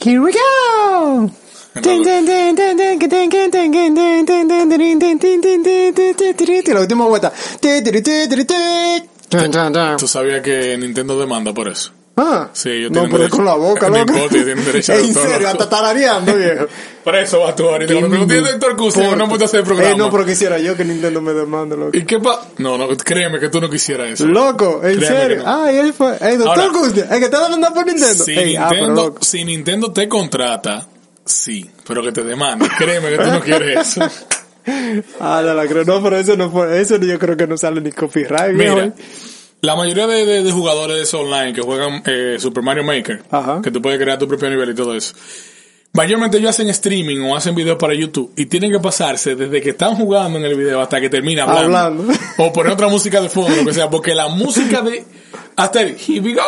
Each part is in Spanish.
Here we go. La última vuelta. ¿Tú sabías que Nintendo demanda por eso? Ah, Sí, yo no, pero con la boca, No loco. yo tengo derecho a En serio, hasta tarareando, viejo. Por eso vas tú ahorita. Cuando pregunté a Doctor Q, si no puedo hacer el programa. Eh, no, pero quisiera yo que Nintendo me demande, loco. ¿Y qué pa? No, no, créeme que tú no quisieras eso. Loco, en Créeme serio. no. Ay, él fue. Ey, doctor Gusti, el que está demandando por Nintendo. Si, Ey, ah, Nintendo, si Nintendo te contrata, sí, pero que te demande. Créeme que tú no quieres eso. Ah, no la creo. No, pero eso no fue. Eso yo creo que no sale ni copyright, viejo. La mayoría de, de- de jugadores online que juegan eh, Super Mario Maker, Ajá. que tú puedes crear tu propio nivel y todo eso, mayormente ellos hacen streaming o hacen videos para YouTube y tienen que pasarse desde que están jugando en el video hasta que termina hablando. Hablando. O poner otra música de fondo, lo que sea, porque la música de hasta el here we go,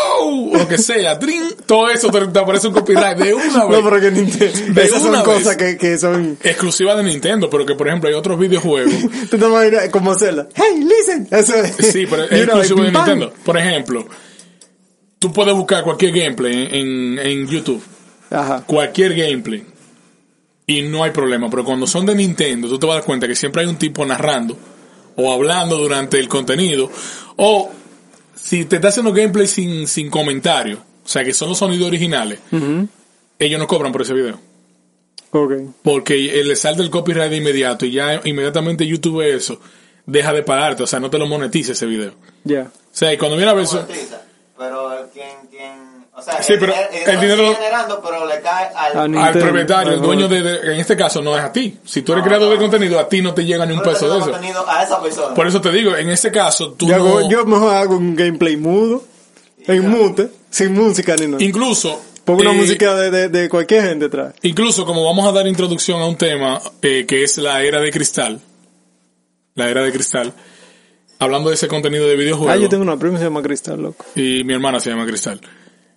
o lo que sea, trin, todo eso te, te aparece un copyright de una vez. No, pero que Nintendo. Esas son una cosas que, que son. Exclusiva de Nintendo, pero que por ejemplo hay otros videojuegos Tú te imaginas como hacerla. Hey, listen. Eso es. Sí, pero es exclusivo de. Nintendo. Por ejemplo, tú puedes buscar cualquier gameplay en, en, en YouTube. Ajá. Cualquier gameplay. Y no hay problema. Pero cuando son de Nintendo, tú te vas a dar cuenta que siempre hay un tipo narrando o hablando durante el contenido. O si te está haciendo gameplay sin, sin comentario, o sea que son los sonidos originales, ellos no cobran por ese video. Ok. Porque le salta el copyright de inmediato y ya inmediatamente YouTube eso, deja de pagarte, o sea, no te lo monetiza ese video. Ya. O sea, y cuando viene a ver eso, pero quien, quien, o sea, Sí, pero el el, dinero- generando, pero le cae al, al propietario, el dueño de, de- en este caso no es a ti. Si tú eres creador de contenido, a ti no te llega ni un peso de eso. contenido a esa persona. Por eso te digo, en ese caso, tú Yo, hago- yo mejor hago un gameplay mudo. En mute. Sin música ni nada. incluso, Pongo una eh, música de, de, de cualquier gente detrás. incluso como vamos a dar introducción a un tema eh, que es la era de cristal, la era de cristal, hablando de ese contenido de videojuegos, Ah, yo tengo una prima que se llama Cristal, loco. y mi hermana se llama Cristal.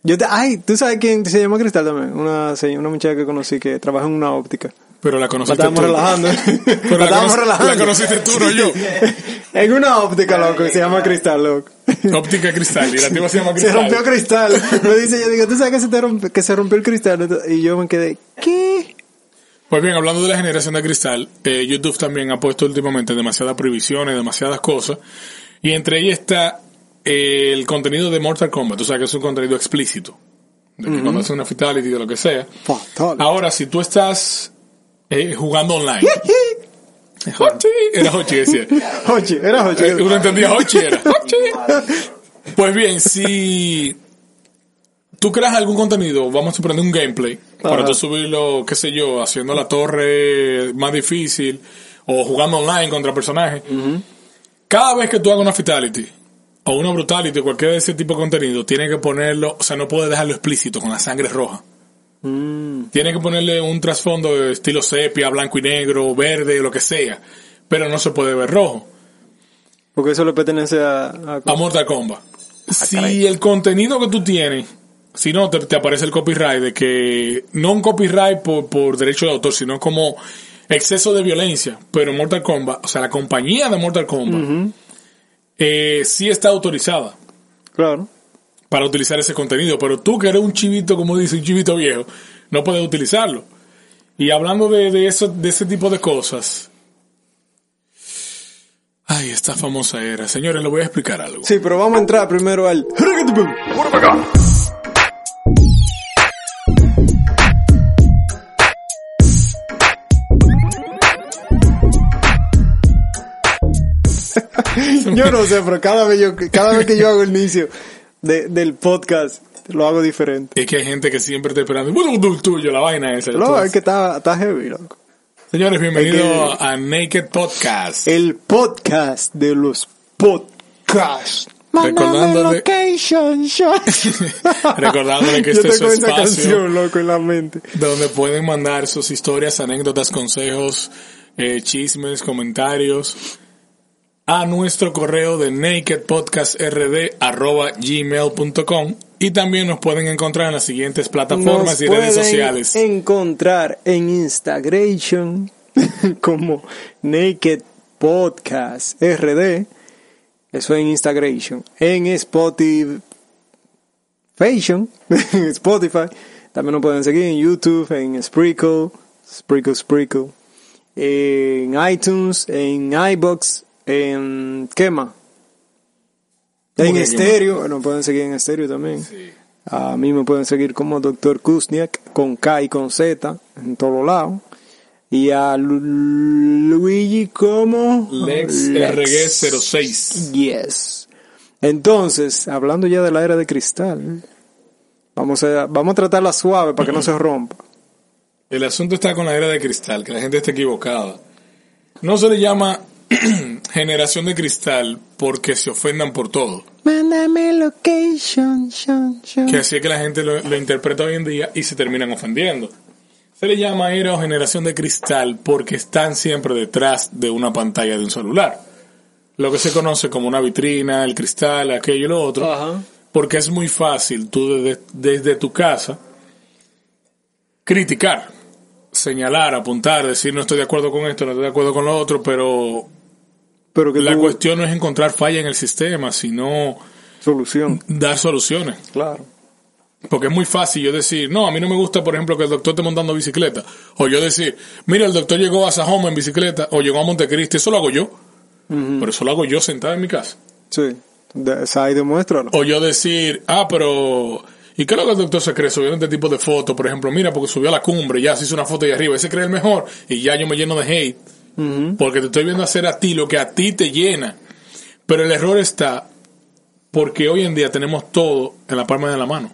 Yo te, ay, ¿tú sabes quién se llama Cristal también? Una, se- una muchacha que conocí que trabaja en una óptica. Pero la La conociste estábamos tú. relajando. Pero la la, estábamos relajando. la conociste tú, no yo. en una óptica, loco, que se llama Cristal, loco. Óptica Cristal, y la tipa se llama Se Cristal. rompió cristal. Me dice, yo digo, ¿tú sabes que se, te rompe- que se rompió el cristal? Y yo me quedé, ¿qué? Pues bien, hablando de la generación de cristal, eh, YouTube también ha puesto últimamente demasiadas prohibiciones, demasiadas cosas, y entre ellas está el contenido de Mortal Kombat, o sea que es un contenido explícito, de que cuando hace una fatality o lo que sea. Ahora, si tú estás eh, jugando online, Hochi, era Hochi decía, Hochi, era Hochi. Eh, uno entendía Hochi era, Hochi. Pues bien, si tú creas algún contenido, vamos a suponer un gameplay, para tú subirlo, qué sé yo, haciendo la torre más difícil, o jugando online contra personajes, cada vez que tú hagas una fatality, o una brutality, o cualquier de ese tipo de contenido, tienes que ponerlo, o sea, no puedes dejarlo explícito con la sangre roja. Mm, Tienes que ponerle un trasfondo de estilo sepia, blanco y negro, verde, lo que sea, pero no se puede ver rojo. porque eso le pertenece a... a- a Mortal Kombat. si caray. el contenido que tú tienes, si no, te, te aparece el copyright de que, no un copyright por, por derecho de autor, sino como exceso de violencia, pero Mortal Kombat, o sea, la compañía de Mortal Kombat, eh, sí está autorizada Claro. para utilizar ese contenido, pero tú que eres un chivito, como dice, un chivito viejo, no puedes utilizarlo. Y hablando de, de eso, de ese tipo de cosas, ay, esta famosa era, señores, le voy a explicar algo. Sí, pero vamos a entrar primero al... Yo no sé, pero cada vez, yo, cada vez que yo hago el inicio de- del podcast, lo hago diferente. Es que hay gente que siempre está esperando. Tuyo, la vaina esa. No, es que está, está heavy, loco. Señores, bienvenidos a Naked Podcast. El podcast de los podcasts. Recordándole- location. Recordándole que este es su espacio canción, loco, en la mente. donde pueden mandar sus historias, anécdotas, consejos, eh, chismes, comentarios a nuestro correo de nakedpodcastrd@gmail.com y también nos pueden encontrar en las siguientes plataformas Nos y redes pueden sociales. encontrar en Instagram como Naked Podcast RD. Eso en Instagram. En Spotify. Fashion, Spotify, También nos pueden seguir en YouTube, en Spreakle, Spreakle, Spreakle, en iTunes, en iBox, en. ¿Cómo En estéreo, nos pueden seguir en estéreo también. A mí me pueden seguir como Dr. Kuzniak, con K y con Z, en todos lados. Y a Lu- Luigi como Lex RG 06. Yes. Entonces, hablando ya de la era de cristal, vamos a, vamos a tratarla suave para que no se rompa. El asunto está con la era de cristal, que la gente está equivocada. No se le llama generación de cristal porque se ofendan por todo. Mándame location, shon, shon. Que así es que la gente lo, lo interpreta hoy en día y se terminan ofendiendo. Se le llama era o generación de cristal porque están siempre detrás de una pantalla de un celular. Lo que se conoce como una vitrina, el cristal, aquello y lo otro. Ajá. Porque es muy fácil tú desde, desde tu casa criticar, señalar, apuntar, decir no estoy de acuerdo con esto, no estoy de acuerdo con lo otro, pero Pero que la tú- cuestión no es encontrar falla en el sistema, sino solución, dar soluciones. claro. Porque es muy fácil yo decir, no, a mí no me gusta, por ejemplo, que el doctor esté montando bicicleta. O yo decir, mira, el doctor llegó a Sajoma en bicicleta, o llegó a Montecristi, eso lo hago yo. Pero eso lo hago yo sentado en mi casa. Sí. De, esa ahí demuéstralo. O yo decir, ah, pero... ¿Y qué es lo que el doctor se cree? Subiendo este tipo de fotos, por ejemplo, mira, porque subió a la cumbre, ya se hizo una foto ahí arriba, ese cree el mejor, y ya yo me lleno de hate. Porque te estoy viendo hacer a ti lo que a ti te llena. Pero el error está porque hoy en día tenemos todo en la palma de la mano.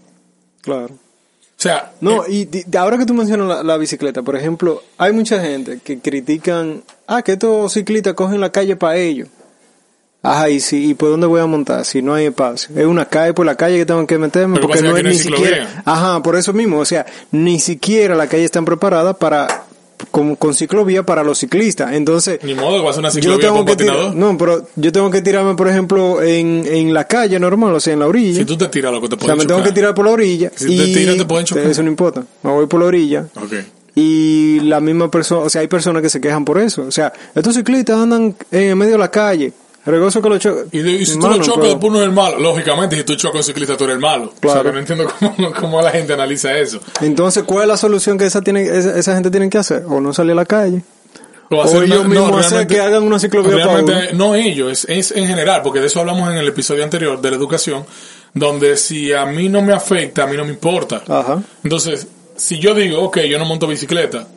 Claro. O sea, No, y di- ahora que tú mencionas la, la bicicleta, por ejemplo, hay mucha gente que critican, ah, que estos ciclistas cogen la calle para ellos. Ajá, y si, ¿y por dónde voy a montar? Si no hay espacio. Es una calle por la calle que tengo que meterme porque no es que ni siquiera. Ajá, por eso mismo, o sea, ni siquiera la calle está preparada para, con, con ciclovía para los ciclistas. Entonces, ni modo que va a ser una yo ciclovía tengo con que patinador. no, pero yo tengo que tirarme, por ejemplo, en, en la calle normal, o sea, en la orilla. Si tú te tiras, lo que te O sea, puede me tengo chocar. que tirar por la orilla. Si y te tiras, te pueden chocar. Eso no importa. Me voy por la orilla. Y la misma persona, o sea, hay personas que se quejan por eso. O sea, estos ciclistas andan en medio de la calle. Regoso que lo chocan. Y, de- y si tú Mano, lo chocas, pero- después no eres el malo. Lógicamente, si tú chocas a un ciclista, tú eres el malo. O sea, Claro. que no entiendo cómo, cómo la gente analiza eso. Entonces, ¿cuál es la solución que esa, tiene, esa, esa gente tiene que hacer? O no salir a la calle. O, O ellos mismos hacer que hagan una ciclovía para no ellos, es, es en general, porque de eso hablamos en el episodio anterior de la educación, donde si a mí no me afecta, a mí no me importa. Ajá. Entonces, si yo digo, ok, yo no monto bicicleta,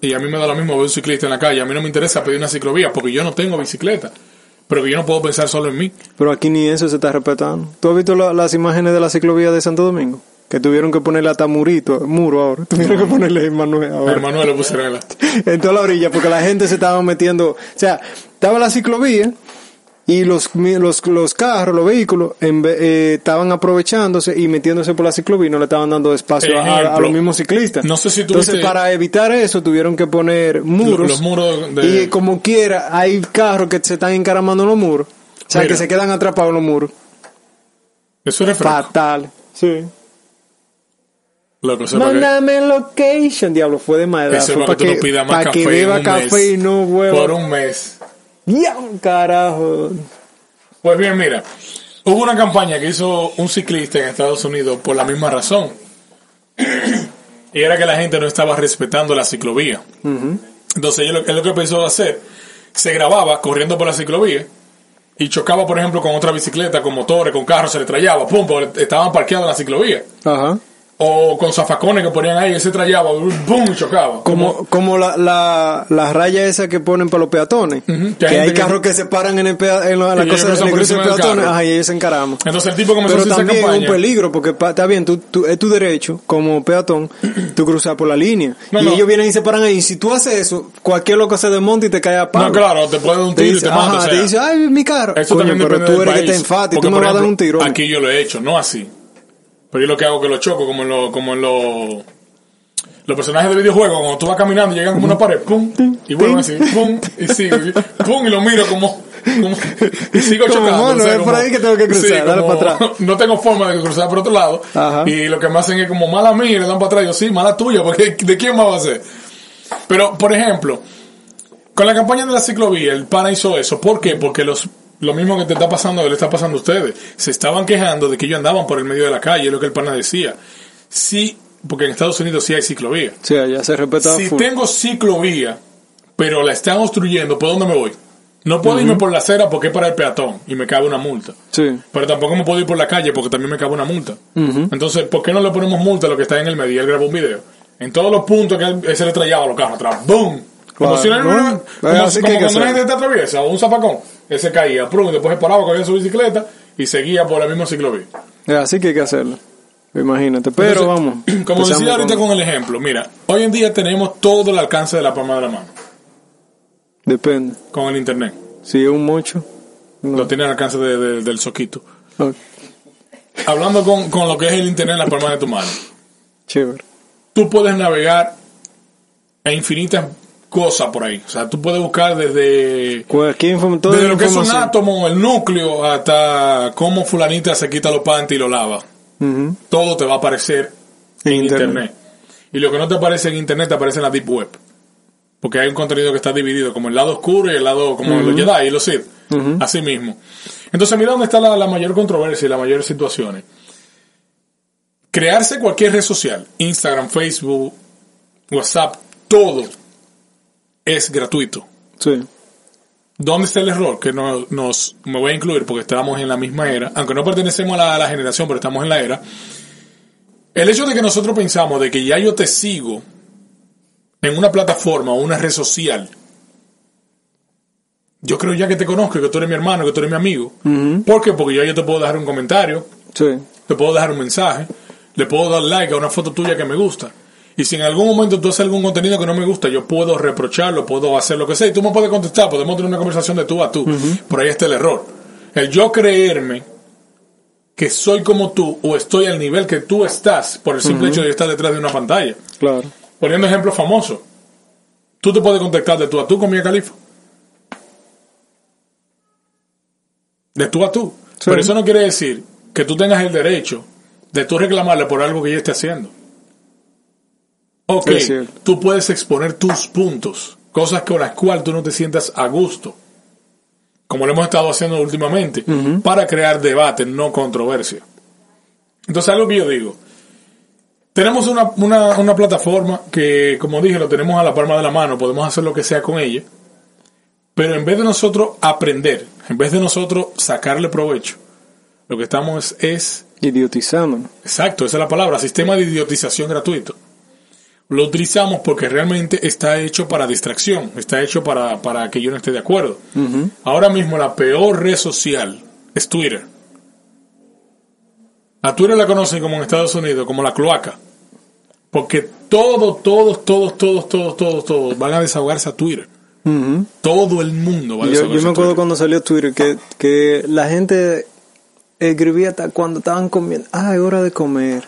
y a mí me da lo mismo ver un ciclista en la calle, a mí no me interesa pedir una ciclovía, porque yo no tengo bicicleta, pero que yo no puedo pensar solo en mí. Pero aquí ni eso se está respetando. ¿Tú has visto la- las imágenes de la ciclovía de Santo Domingo? Que tuvieron que ponerle hasta murito, muro ahora. Tuvieron que ponerle Manuel ahora. Manuel le pusieron en la... en toda la orilla porque la gente se estaba metiendo, o sea, estaba la ciclovía y los los, los carros, los vehículos en eh, estaban aprovechándose y metiéndose por la ciclovía y no le estaban dando espacio a- a, a Ejemplo. los mismos ciclistas. No sé si tú Entonces, para evitar eso tuvieron que poner muros. Los muros de... Y como quiera, hay carros que se están encaramando en los muros. O sea, Mira. que se quedan atrapados en los muros. Eso es. Fatal. Sí. Loco, para que- Mándame location. Diablo, fue de Fue para que no más café que beba café mes. y no huevo. Por un mes. Ya, carajo. Pues bien, mira, hubo una campaña que hizo un ciclista en Estados Unidos por la misma razón. y era que la gente no estaba respetando la ciclovía. Entonces, él lo, él lo que pensó hacer, se grababa corriendo por la ciclovía y chocaba, por ejemplo, con otra bicicleta, con motores, con carros, se le trayaba, pum, porque estaban parqueados en la ciclovía. Ajá. O con zafacones que ponían ahí, él se trayaba, y chocaba. Como, como la, la, la raya esa que ponen para los peatones. Que hay hay que- carros que se paran en, el pea- en la, en la Y cosa por cruce de peatones. Ajá, y ellos se encaraman. Entonces el tipo comenzó a Pero también es un peligro porque está bien, tú, tú, es tu derecho como peatón, tú cruzas por la línea. No, y no. ellos vienen y se paran ahí. Y si tú haces eso, cualquier loco se desmonta y te cae a palo. No, claro, te puede dar un Te tiro y dice, te mata. ajá, o sea, te dice, ay, mi carro. Eso Coño, también pero tú eres que te y Porque, tú me vas a dar un tiro. Aquí yo lo he hecho, no así. Pero yo lo que hago es que lo choco como en lo, como en lo, los personajes de videojuegos, cuando tú vas caminando llegan como una pared, pum, y vuelven así, pum, y sigo, pum, y lo miro como, como y sigo Como chocando. mono, es por ahí que tengo que cruzar, dale como- para atrás. No tengo forma de cruzar por otro lado. Ajá. Y lo que me hacen es como mala mía y le dan para atrás. Yo, sí, mala tuya, porque ¿de quién más va a ser? Pero, por ejemplo, con la campaña de la ciclovía, el pana hizo eso. ¿Por qué? Porque los, lo mismo que te está pasando, le está pasando a ustedes. Se estaban quejando de que ellos andaban por el medio de la calle, es lo que el pana decía. Si porque en Estados Unidos sí hay ciclovía. Sea, ya se respeta Si full. tengo ciclovía, pero la están obstruyendo, ¿por dónde me voy? No puedo irme por la acera porque es para el peatón y me cabe una multa. Sí. Pero tampoco me puedo ir por la calle porque también me cabe una multa. Entonces, ¿por qué no le ponemos multa a lo que está en el medio? Y él grabó un video. En todos los puntos que él, él se le trayaba a los carros atrás. ¡Boom! Como si una- como, así como que hay que cuando una gente te atraviesa o un zapacón. Él se caía, prum, y después se paraba, cogía su bicicleta y seguía por la misma ciclovía. Así que hay que hacerlo. Imagínate. Pero Entonces, vamos. Como decía ahorita con- con el ejemplo, mira, hoy en día tenemos todo el alcance de la palma de la mano Depende. con el internet. Si es un mocho. No. Lo tiene al alcance de- de- del soquito. Hablando con, con lo que es el internet en la palma de tu mano. Chévere. tú puedes navegar a infinitas cosas por ahí. O sea, tú puedes buscar desde, desde lo que es un átomo, el núcleo, hasta cómo fulanita se quita los panties y lo lava. Todo te va a aparecer en internet. internet. Y lo que no te aparece en internet te aparece en la deep web. Porque hay un contenido que está dividido como el lado oscuro y el lado como los Jedi y los Sith. Así mismo. Entonces mira dónde está la, la mayor controversia y las mayores situaciones. Crearse cualquier red social, Instagram, Facebook, WhatsApp, todo es gratuito. Sí. ¿Dónde está el error? Que no- nos, me voy a incluir porque estamos en la misma era, aunque no pertenecemos a la, a la generación, pero estamos en la era. El hecho de que nosotros pensamos de que ya yo te sigo en una plataforma o una red social, yo creo ya que te conozco, que tú eres mi hermano, que tú eres mi amigo. Ujú. ¿Por qué? Porque yo ya te puedo dejar un comentario, Sí. te puedo dejar un mensaje, le puedo dar like a una foto tuya que me gusta. Y si en algún momento tú haces algún contenido que no me gusta, yo puedo reprocharlo, puedo hacer lo que sea, y tú me puedes contestar, podemos tener una conversación de tú a tú. Por ahí está el error. El yo creerme que soy como tú o estoy al nivel que tú estás por el simple hecho de estar detrás de una pantalla. Claro. Poniendo ejemplo famoso, tú te puedes contactar de tú a tú con Mia Khalifa. De tú a tú. Sí. Pero eso no quiere decir que tú tengas el derecho de tú reclamarle por algo que ella esté haciendo. Ok, tú puedes exponer tus puntos, cosas con las cuales tú no te sientas a gusto, como lo hemos estado haciendo últimamente, para crear debate, no controversia. Entonces, algo que yo digo, tenemos una, una, una plataforma que, como dije, lo tenemos a la palma de la mano, podemos hacer lo que sea con ella, pero en vez de nosotros aprender, en vez de nosotros sacarle provecho, lo que estamos es, es Idiotizándonos. Exacto, esa es la palabra, sistema de idiotización gratuito. Lo utilizamos porque realmente está hecho para distracción, está hecho para, para que yo no esté de acuerdo. Ahora mismo la peor red social es Twitter. A Twitter la conocen como en Estados Unidos, como la cloaca. Porque todos, todos, todos, todos, todos, todos, todos van a desahogarse a Twitter. Todo el mundo va a Yo, desahogarse yo me a acuerdo Twitter. cuando salió Twitter que, que la gente escribía hasta cuando estaban comiendo. Ah, es hora de comer.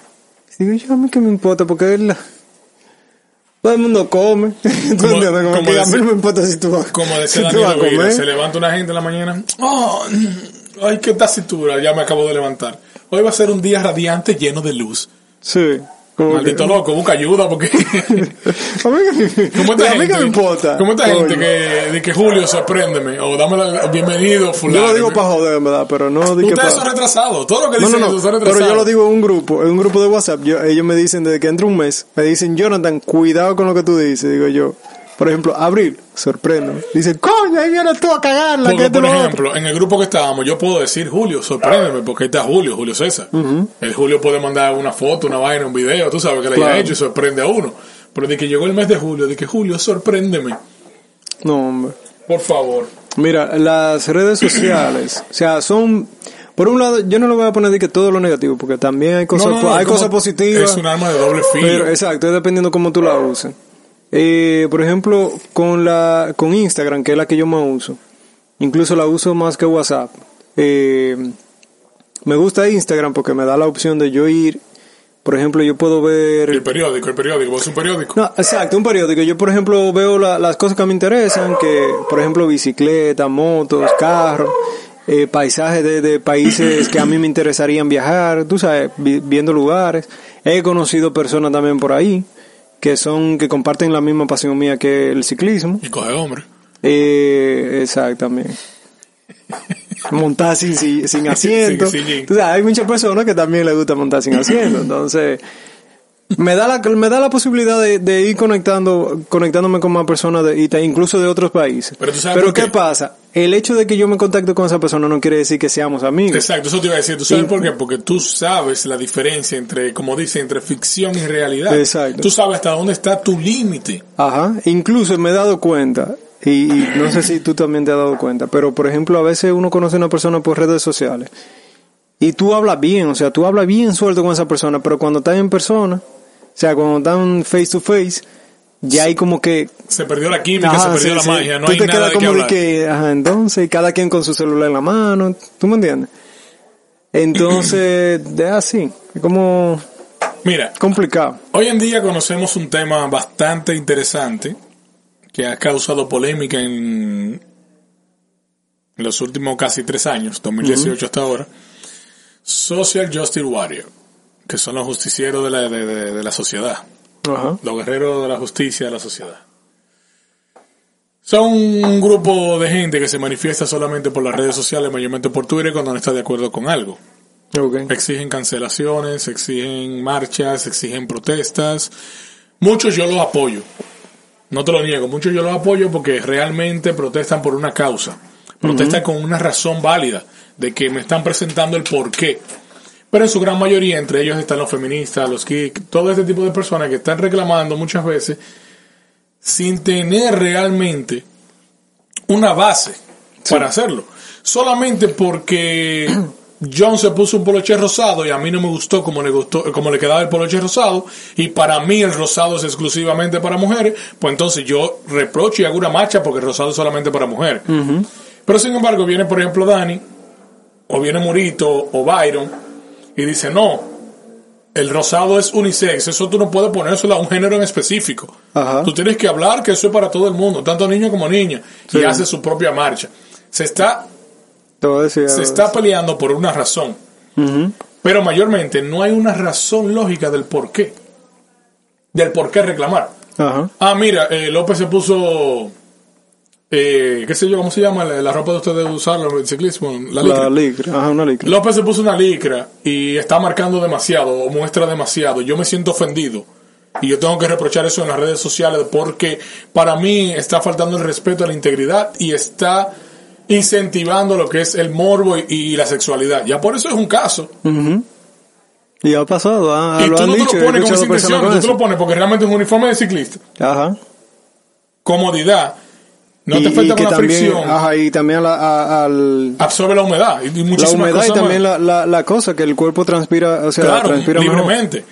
Digo yo, a mí que me importa, porque es la... todo el mundo come. ¿Tú Como-? Como como que a mí no me importa si tú vas, Como si decía vas Daniel a Oviedo, comer. se levanta una gente en la mañana. "Oh, ay, qué tacitura, ya me acabo de levantar. Hoy va a ser un día radiante lleno de luz. Sí. Como Maldito que- loco, busca ayuda porque. A mí Como esta a mí gente, que me importa. Como esta gente que, de que Julio sorpréndeme o dame la bienvenido, fulano. Yo lo digo para joder, verdad, pero no di que Ustedes son retrasados. Todo lo que No, dicen no, eso no. son Pero retrasados. yo lo digo en un grupo, en un grupo de WhatsApp. Yo, ellos me dicen desde que entra un mes, me dicen, Jonathan, cuidado con lo que tú dices. Digo yo, por ejemplo, Abril, sorprendo. Dicen, coño, ahí vienes tú a cagarla. Porque, que esto por y lo otro". ejemplo, en el grupo que estábamos, yo puedo decir Julio, sorpréndeme, porque ahí está Julio, Julio César. El Julio puede mandar una foto, una vaina, un video, tú sabes que le haya Claro. hecho y sorprende a uno. Pero de que llegó el mes de julio, de que Julio, sorpréndeme, No, hombre. por favor. Mira, las redes sociales, o sea, son, por un lado, yo no lo voy a poner de que todo lo negativo, porque también hay cosas, No, no, no, hay cosas positivas. Es un arma de doble filo. Pero exacto, es dependiendo cómo tú la uses. Eh, por ejemplo, con la con Instagram, que es la que yo más uso, incluso la uso más que WhatsApp. Eh, me gusta Instagram porque me da la opción de yo ir, por ejemplo, yo puedo ver el periódico, el periódico, vos es un periódico. no, exacto, un periódico. Yo, por ejemplo, veo la- las cosas que me interesan, que, por ejemplo, bicicletas, motos, carros, eh, paisajes de, de países que a mí me interesarían viajar, tú sabes, vi- viendo lugares. He conocido personas también por ahí que son, que comparten la misma pasión mía que el ciclismo. Y coge hombre. Eh, exactamente. Montar sin, sin, sin asiento. Sabes, hay muchas personas que también les gusta montar sin asiento. Entonces, me da la me da la posibilidad de, de ir conectando conectándome con más personas de, y incluso de otros países Pero tú sabes por qué qué. pasa el hecho de que yo me contacte con esa persona no quiere decir que seamos amigos Exacto, eso te iba a decir. ¿Tú sabes por qué? Porque tú sabes la diferencia entre, como dice, entre ficción y realidad. Exacto. Tú sabes hasta dónde está tu límite. Ajá, incluso me he dado cuenta, y, y no sé si tú también te has dado cuenta, pero por ejemplo a veces uno conoce a una persona por redes sociales y tú hablas bien, o sea, tú hablas bien suelto con esa persona, pero cuando estás en persona, o sea, cuando están face to face, ya hay como que... Se perdió la química, Ajá, se perdió sí, la sí. magia, no Tú hay te nada quedas de como de que, ajá, entonces, cada quien con su celular en la mano, ¿tú me entiendes? Entonces, es así, es como Mira, complicado. hoy en día conocemos un tema bastante interesante que ha causado polémica en los últimos casi tres años, 2018 hasta ahora. Social Justice Warrior, que son los justicieros de la, de- de- de la sociedad. Ajá. los guerreros de la justicia de la sociedad. Son un grupo de gente que se manifiesta solamente por las redes sociales, mayormente por Twitter, cuando no está de acuerdo con algo. Exigen cancelaciones, exigen marchas, exigen protestas. Muchos yo los apoyo. No te lo niego, muchos yo los apoyo porque realmente protestan por una causa. Protestan con una razón válida de que me están presentando el porqué. Pero en su gran mayoría, entre ellos están los feministas, los geeks, todo este tipo de personas que están reclamando muchas veces sin tener realmente una base para hacerlo. Solamente porque John se puso un poloche rosado y a mí no me gustó como le gustó, como le quedaba el poloche rosado y para mí el rosado es exclusivamente para mujeres, pues entonces yo reprocho y hago una marcha porque el rosado es solamente para mujeres. Pero sin embargo viene por ejemplo Dani o viene Murito o Byron y dice no, el rosado es unisex, eso tú no puedes ponérselo a un género en específico. Ajá. Tú tienes que hablar que eso es para todo el mundo, tanto niño como niña, Sí. y hace su propia marcha. Se está, decir se está peleando por una razón, pero mayormente no hay una razón lógica del por qué, del por qué reclamar. Ajá. Ah, mira, eh, López se puso, eh, qué sé yo, ¿cómo se llama? La, la ropa de ustedes usarlo, el ciclismo, la licra. La licra. Ajá, una licra. López se puso una licra y está marcando demasiado o muestra demasiado. Yo me siento ofendido. Y yo tengo que reprochar eso en las redes sociales porque para mí está faltando el respeto a la integridad y está incentivando lo que es el morbo y, y la sexualidad. Ya por eso es un caso. Ujú. Y ha pasado, ah, y lo tú han no dicho. te lo pones con esa intención, tú te lo pones porque realmente es un uniforme de ciclista. Ajá. Comodidad. No y, te que con la también, fricción. ajá, y también la, a- al, Absorbe la humedad y, y la humedad y también la, la, la cosa, que el cuerpo transpira, o sea, claro, transpira mejor. libremente.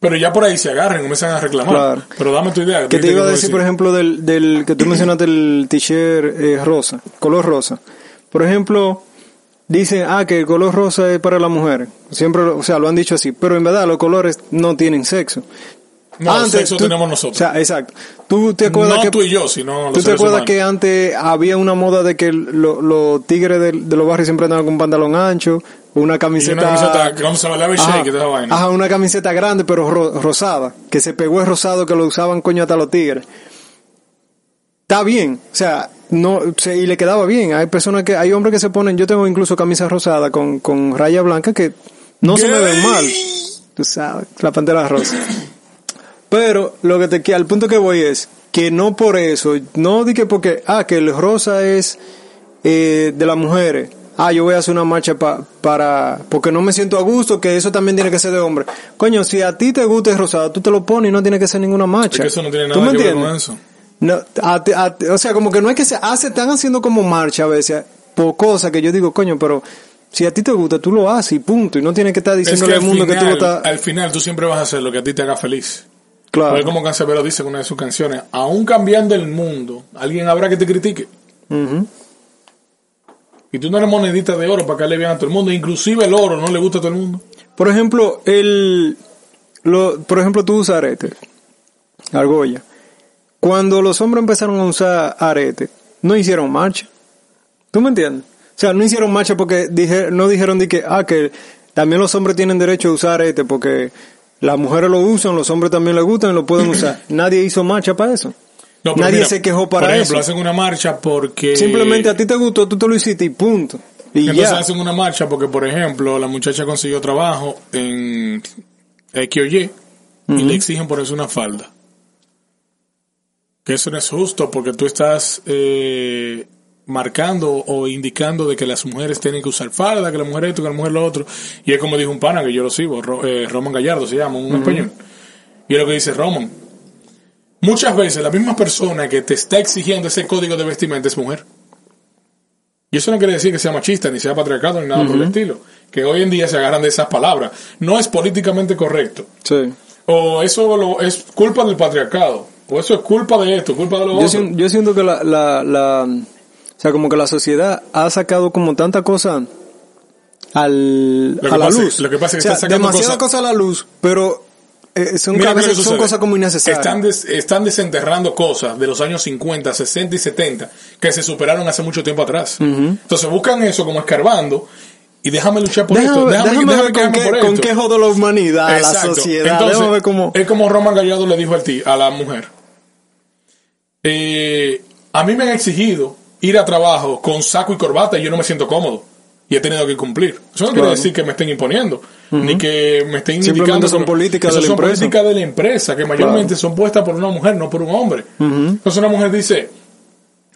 Pero ya por ahí se agarran comienzan a reclamar. Claro. Pero dame tu idea. Que te ¿qué iba a decir, por ejemplo, del, del que tú mencionaste el t-shirt eh, rosa, color rosa. Por ejemplo, dicen, ah, que el color rosa es para la mujer. Siempre, o sea, lo han dicho así. Pero en verdad los colores no tienen sexo. No, Antes, sexo tú- tenemos nosotros. O sea, exacto. ¿Tú te acuerdas no que... tú y yo, sino los ¿Tú te acuerdas humanos. que antes había una moda de que lo- los tigres de, de los barrios siempre andaban con pantalón ancho, una Y camiseta... una camiseta que se Ajá, shake, esa vaina. ajá, una camiseta grande pero ro- rosada, que se pegó el rosado que lo usaban coño hasta los tigres. Está bien, o sea, no, se- y le quedaba bien. Hay personas que, hay hombres que se ponen, yo tengo incluso camisas rosadas con, con raya blanca que no se me ven mal. Tú sabes, la pantera rosa. Pero lo que te que al punto que voy es que no por eso, no di que porque, ah, que el rosa es eh, de las mujeres. Ah, yo voy a hacer una marcha pa- para, porque no me siento a gusto, que eso también tiene que ser de hombre. Coño, si a ti te gusta el rosado, tú te lo pones y no tiene que ser ninguna Es marcha. que eso no tiene ¿Tú nada me que ver con eso. No, a a o sea, como que no es que se hace, están haciendo como marcha a veces por cosas que yo digo, coño, pero si a ti te gusta, tú lo haces y punto. Y no tienes que estar Es diciéndole que al al mundo que tú lo estás. al final tú siempre vas a hacer lo que a ti te haga feliz. Claro. Porque como Cancerbero dice en una de sus canciones, aún cambiando el mundo, alguien habrá que te critique. Y tú no eres monedita de oro para que le bien a todo el mundo. Inclusive el oro no le gusta a todo el mundo. Por ejemplo, el, lo, por ejemplo, tú usas arete, argolla. Cuando los hombres empezaron a usar arete, no hicieron marcha. ¿Tú me entiendes? O sea, no hicieron marcha porque dije, no dijeron de que, ah, que también los hombres tienen derecho a usar arete porque las mujeres lo usan, los hombres también le gustan y lo pueden usar. Nadie hizo marcha para eso. No, Nadie mira, se quejó para Por ejemplo, eso. hacen una marcha porque... Simplemente a ti te gustó, tú te lo hiciste y punto. Y Entonces ya. hacen una marcha porque, por ejemplo, la muchacha consiguió trabajo en X o Y y le exigen ponerse una falda. Que eso no es justo porque tú estás eh, marcando o indicando de que las mujeres tienen que usar falda, que la mujer esto, que la mujer lo otro. Y es como dijo un pana que yo lo sigo, Ro- eh, Roman Gallardo se llama, un español. Y es lo que dice Roman. Muchas veces la misma persona que te está exigiendo ese código de vestimenta es mujer. Y eso no quiere decir que sea machista, ni sea patriarcado, ni nada por el estilo. Que hoy en día se agarran de esas palabras. No es políticamente correcto. Sí. O eso lo- es culpa del patriarcado. O eso es culpa de esto, culpa de lo Yo, otro. yo siento que la, la, la, sea, como que la sociedad ha sacado como tanta cosa al, a la pasa- luz. lo que pasa es que o sea, están sacando demasiada cosas- cosa a la luz, pero eh, son, Mira que son cosas como innecesarias. Están, des- están desenterrando cosas de los años 50, 60 y 70 que se superaron hace mucho tiempo atrás. Entonces buscan eso como escarbando y déjame luchar por déjame, esto. Déjame, déjame déjame con qué, por con esto. qué jodo la humanidad, la Exacto. sociedad. Entonces, ver cómo... Es como Roman Gallardo le dijo a ti, a la mujer. Eh, a mí me han exigido ir a trabajo con saco y corbata y yo no me siento cómodo. Y he tenido que cumplir. Eso no quiere Claro. decir que me estén imponiendo, ni que me estén indicando. son políticas de la son empresa. políticas de la empresa, que mayormente son puestas por una mujer, no por un hombre. Entonces una mujer dice,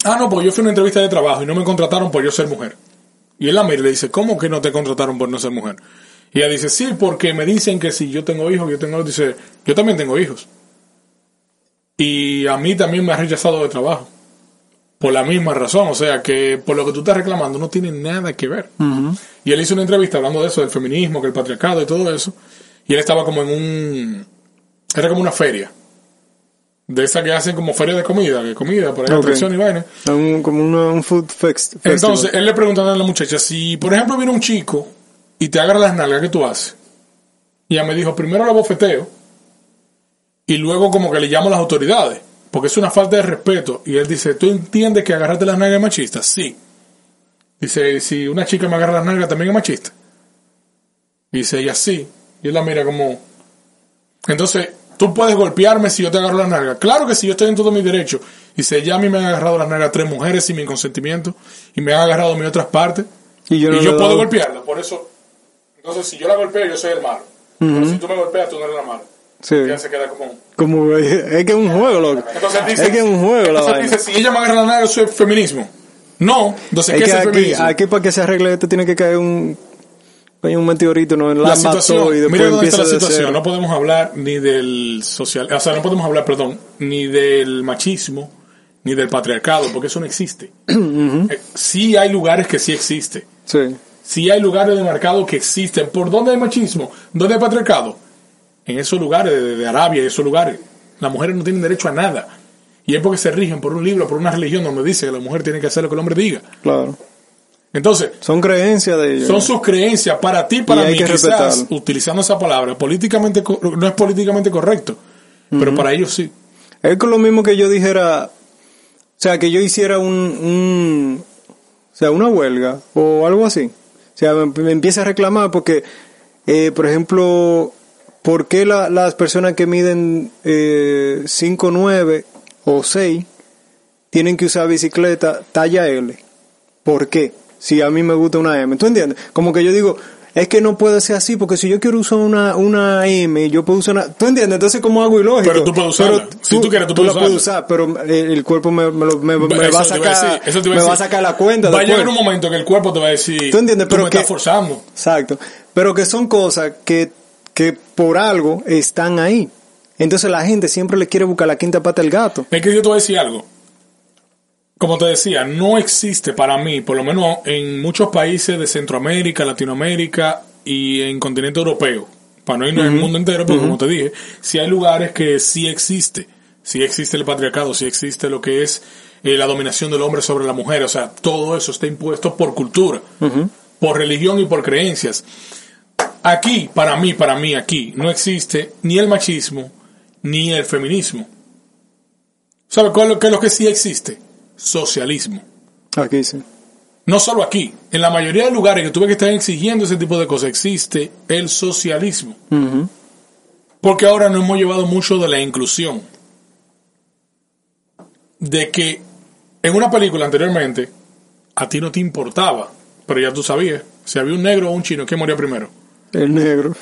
ah, no, pues yo fui a una entrevista de trabajo y no me contrataron por yo ser mujer. Y él la mira y le dice, ¿cómo que no te contrataron por no ser mujer? Y ella dice, sí, porque me dicen que si yo tengo hijos, yo tengo dice, yo también tengo hijos. Y a mí también me ha rechazado de trabajo. Por la misma razón, o sea que por lo que tú estás reclamando no tiene nada que ver. Y él hizo una entrevista hablando de eso, del feminismo, que el patriarcado y todo eso. Y él estaba como en un... Era como una feria. De esa que hacen como feria de comida, de comida, por ahí, Ok. atracción y vaina. Un, como una- un food festival. Entonces, él le preguntó a la muchacha, si por ejemplo viene un chico y te agarra las nalgas, ¿qué tú haces? Y ella me dijo, primero la bofeteo y luego como que le llamo a las autoridades, porque es una falta de respeto. Y él dice, ¿tú entiendes que agarrarte las nalgas es machista? Sí. Dice, si una chica me agarra las nalgas, ¿también es machista? Y dice ella, sí. Y él la mira como... Entonces, tú puedes golpearme si yo te agarro las nalgas. Claro que sí, yo estoy en todo mi derecho. Dice, ya a mí me han agarrado las nalgas tres mujeres sin mi consentimiento y me han agarrado mis otras partes. Y yo y puedo golpearla. Por eso, entonces si yo la golpeo, yo soy el malo. Pero si tú me golpeas, tú no eres la mala. Sí. Ya se queda como... Como, es que es un juego, loco. Entonces dice, es que es un juego la entonces dice, si ella me agarra las nalgas, eso es feminismo. No, entonces, Es ¿qué que es el aquí, feminismo? aquí para que se arregle esto tiene que caer un, hay un meteorito, ¿no? En la la situación, y después mira dónde está la situación. cero. No podemos hablar ni del social, o sea, no podemos hablar, perdón, ni del machismo, ni del patriarcado, porque eso no existe. Eh, sí hay lugares que sí existe. Sí. Sí hay lugares de mercado que existen. ¿Por dónde hay machismo? ¿Dónde hay patriarcado? En esos lugares de, de Arabia y esos lugares. Las mujeres no tienen derecho a nada. Y es porque se rigen por un libro, por una religión donde dice que la mujer tiene que hacer lo que el hombre diga. Claro. Entonces, Son creencias de ellos. son sus creencias para ti, para mí, que quizás, respetarlo. utilizando esa palabra, políticamente no es políticamente correcto, pero para ellos sí. Es lo mismo que yo dijera, o sea, que yo hiciera un, un o sea, una huelga o algo así. O sea, me, me empieza a reclamar porque, eh, por ejemplo, ¿por qué la- las personas que miden eh, 5, 9 o 6 tienen que usar bicicleta talla L? ¿Por qué? Si a mí me gusta una M. ¿Tú entiendes? Como que yo digo, es que no puede ser así, porque si yo quiero usar una, una M, yo puedo usar una... ¿Tú entiendes? Entonces, ¿cómo hago ilógico? Pero tú puedes usarla. Si tú quieres, tú puedes la puedes usar, pero eh, el cuerpo me, me, me- va a sacar, decir, iba me va a sacar la cuenta Va a llegar un momento que el cuerpo te va a decir, ¿Tú entiendes? Pero me que- estás forzando. Exacto. Pero que son cosas que, que por algo están ahí. Entonces la gente siempre le quiere buscar la quinta pata al gato. Es que yo te voy a decir algo. Como te decía, no existe para mí, por lo menos en muchos países de Centroamérica, Latinoamérica y en continente europeo, para no irnos en el mundo entero, porque como te dije, si hay lugares que sí existe, sí existe el patriarcado, sí existe lo que es eh, la dominación del hombre sobre la mujer, o sea, todo eso está impuesto por cultura, por religión y por creencias. Aquí, para mí, para mí, aquí, no existe ni el machismo ni el feminismo. ¿Sabe cuál es lo que- lo que sí existe? Socialismo. Aquí sí. No solo aquí, en la mayoría de lugares que tú ves que están exigiendo ese tipo de cosas existe el socialismo. Porque ahora nos hemos llevado mucho de la inclusión. De que en una película anteriormente a ti no te importaba, pero ya tú sabías, si había un negro o un chino, ¿quién moría primero? El negro.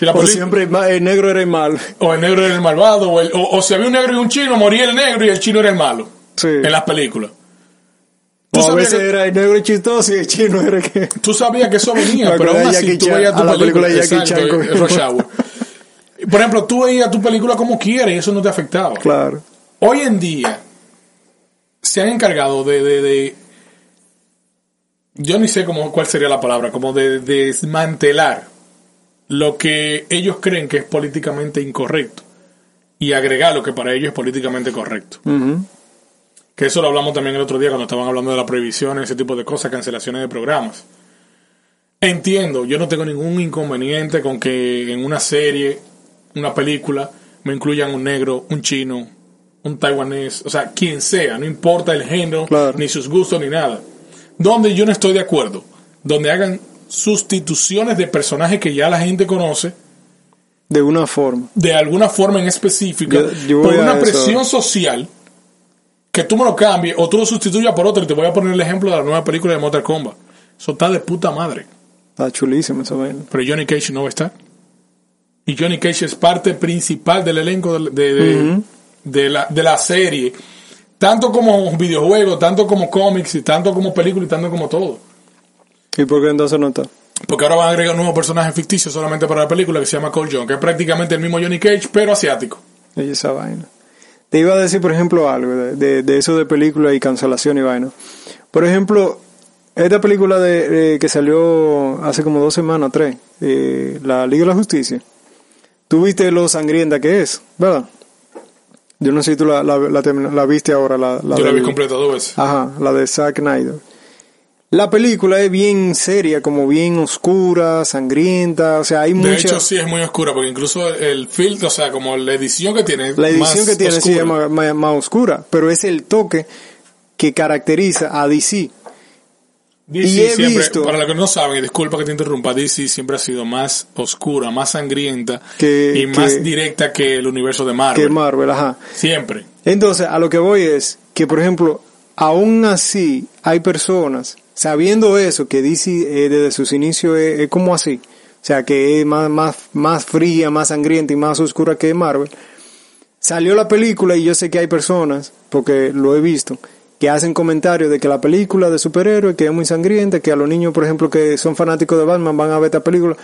Y la o siempre el negro era el mal. O el negro era el malvado, o, el- o- o si había un negro y un chino, moría el negro y el chino era el malo. Sí. En las películas. Tú O a veces que, era el negro chistoso y el chino era el que... tú sabías que eso venía, pero aún así tú veías tu película, película de Jackie Chan Hour. Por ejemplo, tú veías tu película como quieras y eso no te afectaba. Claro. Hoy en día se han encargado de, de, de- yo ni sé cómo, cuál sería la palabra, como de, de desmantelar lo que ellos creen que es políticamente incorrecto y agregar lo que para ellos es políticamente correcto. Que eso lo hablamos también el otro día cuando estaban hablando de la prohibición, ese tipo de cosas, cancelaciones de programas. Entiendo, yo no tengo ningún inconveniente con que en una serie, una película, me incluyan un negro, un chino, un taiwanés, o sea, quien sea, no importa el género, Claro. ni sus gustos, ni nada. Donde yo no estoy de acuerdo, donde hagan sustituciones de personajes que ya la gente conoce, De una forma. de alguna forma en específica, Yo- yo por una presión social, que tú me lo cambies o tú lo sustituyas por otro. Y te voy a poner el ejemplo de la nueva película de Mortal Kombat. Eso está de puta madre. Está chulísimo esa vaina. Pero Johnny Cage no va a estar. Y Johnny Cage es parte principal del elenco de, de, de- de la, de la serie. Tanto como videojuegos, tanto como cómics, y tanto como película y tanto como todo. ¿Y por qué entonces no está? Porque ahora van a agregar un nuevo personaje ficticio solamente para la película que se llama Cole Young, que es prácticamente el mismo Johnny Cage, pero asiático. Y esa vaina. Te iba a decir, por ejemplo, algo de, de, de eso de película y cancelación y vaina. Por ejemplo, esta película de, eh, que salió hace como dos semanas, tres, eh, La Liga de la Justicia. Tú viste lo sangrienta que es, ¿verdad? Yo no sé si tú la, la, la la viste ahora. La, la Yo la vi completa dos veces. Ajá, la de Zack Snyder. La película es bien seria, como bien oscura, sangrienta, o sea, hay De mucha... hecho, sí es muy oscura, porque incluso el, filtro, o sea, como la edición que tiene. La edición más que tiene sí es más, más- más oscura, pero es el toque que caracteriza a DC. DC siempre, visto- para los que no saben, disculpa que te interrumpa, DC siempre ha sido más oscura, más sangrienta Que- y más que- directa que el universo de Marvel. Que Marvel, ajá. Siempre. Entonces, a lo que voy es que, por ejemplo, aún así hay personas, sabiendo eso, que DC eh, desde sus inicios es, es como así, o sea, que es más, más, más fría, más sangrienta y más oscura que Marvel, salió la película y yo sé que hay personas, porque lo he visto, que hacen comentarios de que la película de superhéroes, que es muy sangrienta, que a los niños, por ejemplo, que son fanáticos de Batman, van a ver esta película.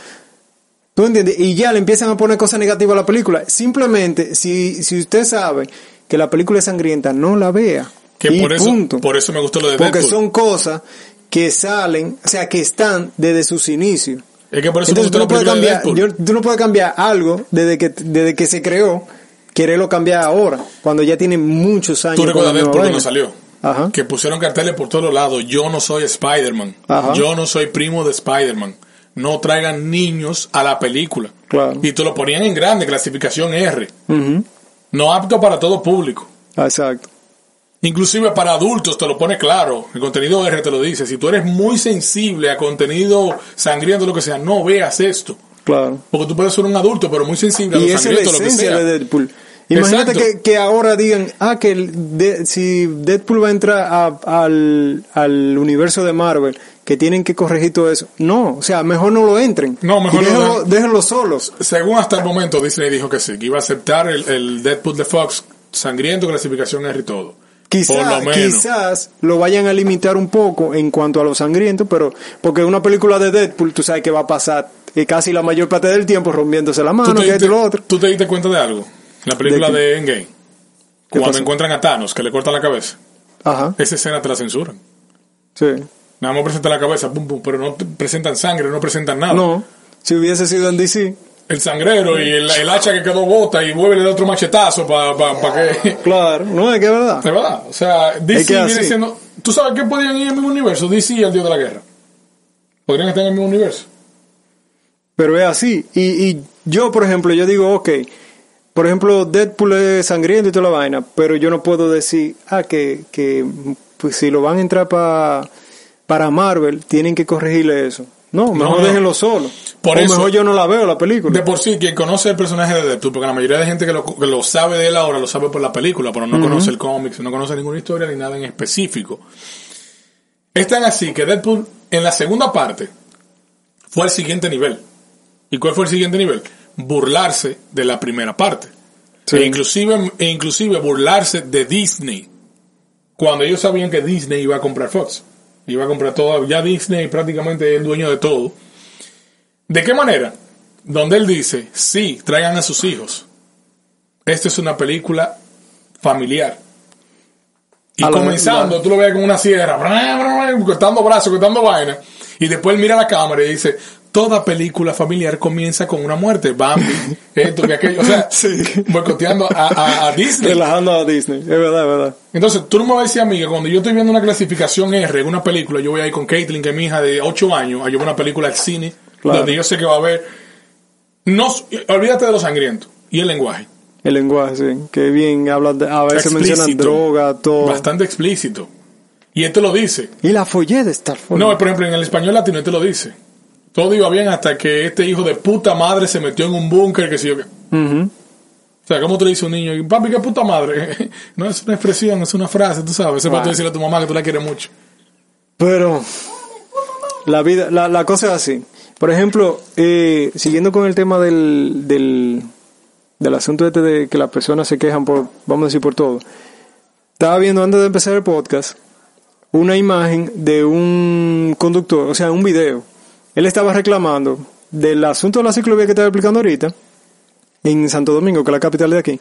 ¿Tú entiendes? Y ya le empiezan a poner cosas negativas a la película. Simplemente, si, si usted sabe que la película es sangrienta, no la vea. Que Y por eso, punto. por eso me gustó lo de Porque Deadpool. son cosas que salen, o sea, que están desde sus inicios. Es que por eso Entonces me tú no, la puedes cambiar, yo- tú no puedes cambiar algo desde que, desde que se creó, quererlo cambiar ahora, cuando ya tiene muchos años. Tú recuerdas Deadpool cuando salió. Ajá. Que pusieron carteles por todos lados. Yo no soy Spider-Man. Yo no soy primo de Spider-Man. No traigan niños a la película. Claro. Y te lo ponían en grande, clasificación R. No apto para todo público. Exacto. Inclusive para adultos te lo pone claro. El contenido R te lo dice. Si tú eres muy sensible a contenido sangriento, lo que sea, no veas esto. Claro. Porque tú puedes ser un adulto, pero muy sensible a lo sangriento, lo que sea. de Deadpool. Imagínate que, que ahora digan, ah, que el de- si Deadpool va a entrar a- al, al universo de Marvel, que tienen que corregir todo eso. No, o sea, mejor no lo entren. No, mejor Y no lo déjenlo, déjenlo solos. Según hasta el momento, Disney dijo que sí, que iba a aceptar el, el Deadpool de Fox sangriento, clasificación R y todo. Quizá- Por lo. Quizás lo vayan a limitar un poco en cuanto a lo sangriento, pero porque una película de Deadpool, tú sabes que va a pasar eh, casi la mayor parte del tiempo rompiéndose la ¿Tú mano, te, que esto y lo otro. tú te diste cuenta de algo? La película ¿De de, Endgame. ¿Qué Cuando encuentran a Thanos, que le cortan la cabeza. Ajá, Esa escena te la censuran. sí. Nada más presentan la cabeza, pum, pum, pero no presentan sangre, no presentan nada. No, si hubiese sido en DC, El sangrero y el, el hacha que quedó bota y vuelve de otro machetazo para que... claro, no es que es verdad. De verdad, o sea, DC Es que viene siendo... ¿Tú sabes qué podían ir en el mismo universo? DC y el Dios de la Guerra. Podrían estar en el mismo universo. Pero es así. Y, y yo, por ejemplo, yo digo, ok, por ejemplo, Deadpool es sangriento y toda la vaina, pero yo no puedo decir, ah, que, que pues si lo van a entrar pa- para Marvel, tienen que corregirle eso. No, mejor no. déjenlo solo. Por o eso- mejor yo no la veo la película. De por sí, quien conoce el personaje de Deadpool, porque la mayoría de gente que lo, que lo sabe de él ahora lo sabe por la película, pero no conoce el cómic, no conoce ninguna historia ni nada en específico. Es tan así que Deadpool en la segunda parte fue al siguiente nivel. ¿Y cuál fue el siguiente nivel? Burlarse de la primera parte. Sí. E inclusive, e inclusive burlarse de Disney. Cuando ellos sabían que Disney iba a comprar Fox. Iba a comprar todo. Ya Disney prácticamente es el dueño de todo. ¿De qué manera? Donde él dice, sí, traigan a sus hijos. Esta es una película familiar. Y A lo- comenzando, la- tú lo ves con una sierra, cortando brazos, cortando vaina. Y después él mira la cámara y dice, toda película familiar comienza con una muerte. Bambi, esto, que aquello. O sea, boicoteando a, a- a Disney. Relajando a Disney. Es verdad, es verdad. Entonces, tú no me vas a decir a mí que cuando yo estoy viendo una clasificación R en una película, yo voy a ir con Caitlyn, que es mi hija de 8 años, a llevar una película al cine, Claro. donde yo sé que va a haber... No, olvídate de lo sangriento y el lenguaje. El lenguaje, sí. Que bien habla de, a veces menciona Explícito. droga, todo. Bastante explícito. Y él te lo dice. Y la follé de Star Wars. No, por ejemplo, en el español latino él te lo dice. Todo iba bien hasta que este hijo de puta madre se metió en un búnker, que sé yo qué. O sea, ¿cómo tú le dices a un niño? Papi, qué puta madre. no es una expresión, es una frase, tú sabes. Es para tú Wow. decirle a tu mamá que tú la quieres mucho. Pero la vida, la, la cosa es así. Por ejemplo, eh, siguiendo con el tema del, del, del asunto este de que las personas se quejan por, vamos a decir, por todo. Estaba viendo antes de empezar el podcast una imagen de un conductor, o sea, un video. Él estaba reclamando del asunto de la ciclovía que estaba explicando ahorita en Santo Domingo, que es la capital de aquí.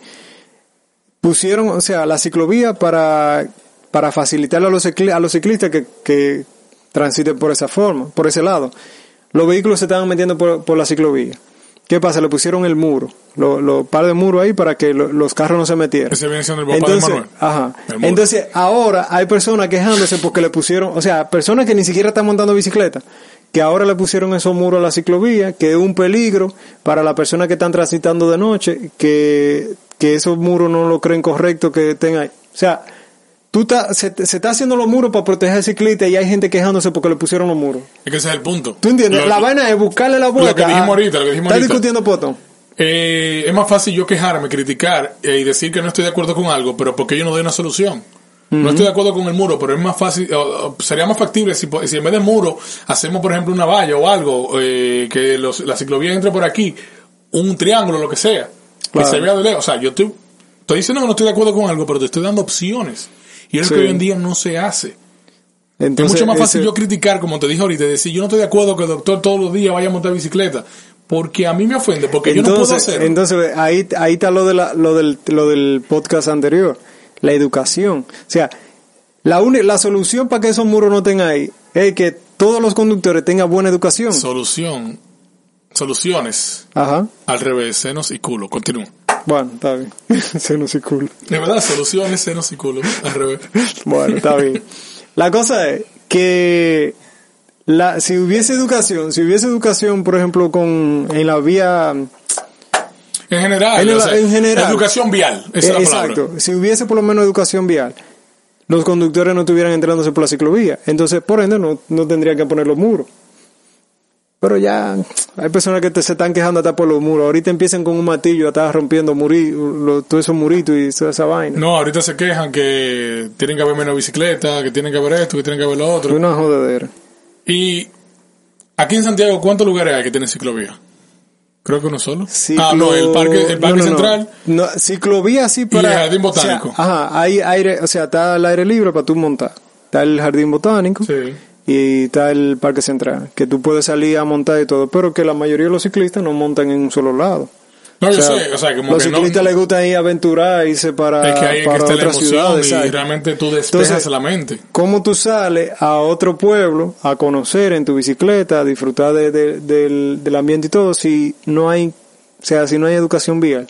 Pusieron, o sea, la ciclovía para, para facilitarle a los, a los ciclistas que, que transiten por esa forma, por ese lado. Los vehículos se estaban metiendo por, por la ciclovía. ¿Qué pasa? Le pusieron el muro, los lo, par de muro ahí para que lo- los carros no se metieran. Ese viene siendo el papá Entonces, de Manuel. ajá. Entonces, ahora hay personas quejándose porque le pusieron, o sea, personas que ni siquiera están montando bicicleta, que ahora le pusieron esos muros a la ciclovía, que es un peligro para las personas que están transitando de noche, que, que esos muros no lo creen correcto que estén ahí. O sea, tú ta- se, se está haciendo los muros para proteger al ciclista y hay gente quejándose porque le pusieron los muros. Es que ese es el punto. ¿Tú entiendes? Lo- la vaina es buscarle la vuelta. que dijimos ahorita, lo que dijimos ahorita. discutiendo Potón. Eh, es más fácil yo quejarme, criticar eh, y decir que no estoy de acuerdo con algo, pero porque yo no doy una solución. No estoy de acuerdo con el muro, pero es más fácil, sería más factible si, si en vez de muro hacemos, por ejemplo, una valla o algo, eh, que los, la ciclovía entre por aquí, un triángulo, lo que sea, Claro. que se vea de lejos. O sea, yo estoy, estoy diciendo que no estoy de acuerdo con algo, pero te estoy dando opciones. Y es lo Sí. que hoy en día no se hace. Entonces, es mucho más fácil ese- yo criticar, como te dije ahorita, decir, yo no estoy de acuerdo que el doctor todos los días vaya a montar bicicleta, porque a mí me ofende, porque yo no puedo hacerlo. entonces ahí, ahí está lo, de la, lo, del, lo del podcast anterior, la educación. O sea, la, la solución para que esos muros no estén ahí es que todos los conductores tengan buena educación. Solución. Soluciones. Ajá. Al revés, senos y culo. Continúa. Bueno, está bien. Se nos cool. De verdad, soluciones, senos y culo. Al revés. Bueno, está bien. La cosa es que la, si hubiese educación, si hubiese educación, por ejemplo, con en la vía En general, En o el- sea, en general. educación vial. Esa Eh, es la Exacto. palabra. Si hubiese por lo menos educación vial, los conductores no estuvieran entrándose por la ciclovía. Entonces, por ende, no, no tendrían que poner los muros. Pero ya hay personas que te, se están quejando hasta por los muros. Ahorita empiezan con un martillo a estar rompiendo muri, lo- todos esos muritos y toda esa vaina. No, ahorita se quejan que tienen que haber menos bicicleta, que tienen que haber esto, que tienen que haber lo otro. una jodedera. Y aquí en Santiago, ¿cuántos lugares hay que tienen ciclovía? Creo que uno solo. Ciclo- Ah, no, el parque, el parque no, no, no. central. No, ciclovía sí para... el jardín o sea, botánico. ajá, hay aire, o sea, está el aire libre para tú montar. Está el jardín botánico. Sí. y está el parque central, que tú puedes salir a montar y todo, pero que la mayoría de los ciclistas no montan en un solo lado. No, yo O sea, sé, o sea, como los que no, les gusta ir a aventurar, irse para, es que que para la otras ciudades. y ¿sabes? realmente tú despejas Entonces, la mente. ¿Cómo tú sales a otro pueblo a conocer en tu bicicleta, a disfrutar de- de- del, del ambiente y todo, si no hay, o sea, si no hay educación vial?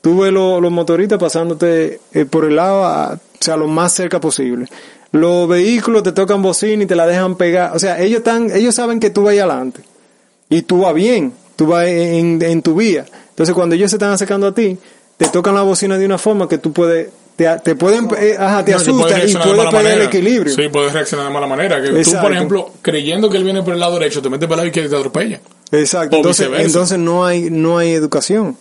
Tú ves lo- los motoristas pasándote eh, por el lado, a- o sea, lo más cerca posible. Los vehículos te tocan bocina y te la dejan pegar. O sea, ellos están, ellos saben que tú vas adelante. Y tú vas bien, tú vas en, en tu vía. Entonces cuando ellos se están acercando a ti, te tocan la bocina de una forma que tú puedes, te, te pueden, eh, ajá, te No, asusta y puedes perder el equilibrio. Sí, puedes reaccionar de mala manera. Que tú, Exacto. por ejemplo, creyendo que él viene por el lado derecho, te metes por el lado izquierdo y te atropella. Exacto. O Entonces, viceversa. entonces no hay, no hay educación.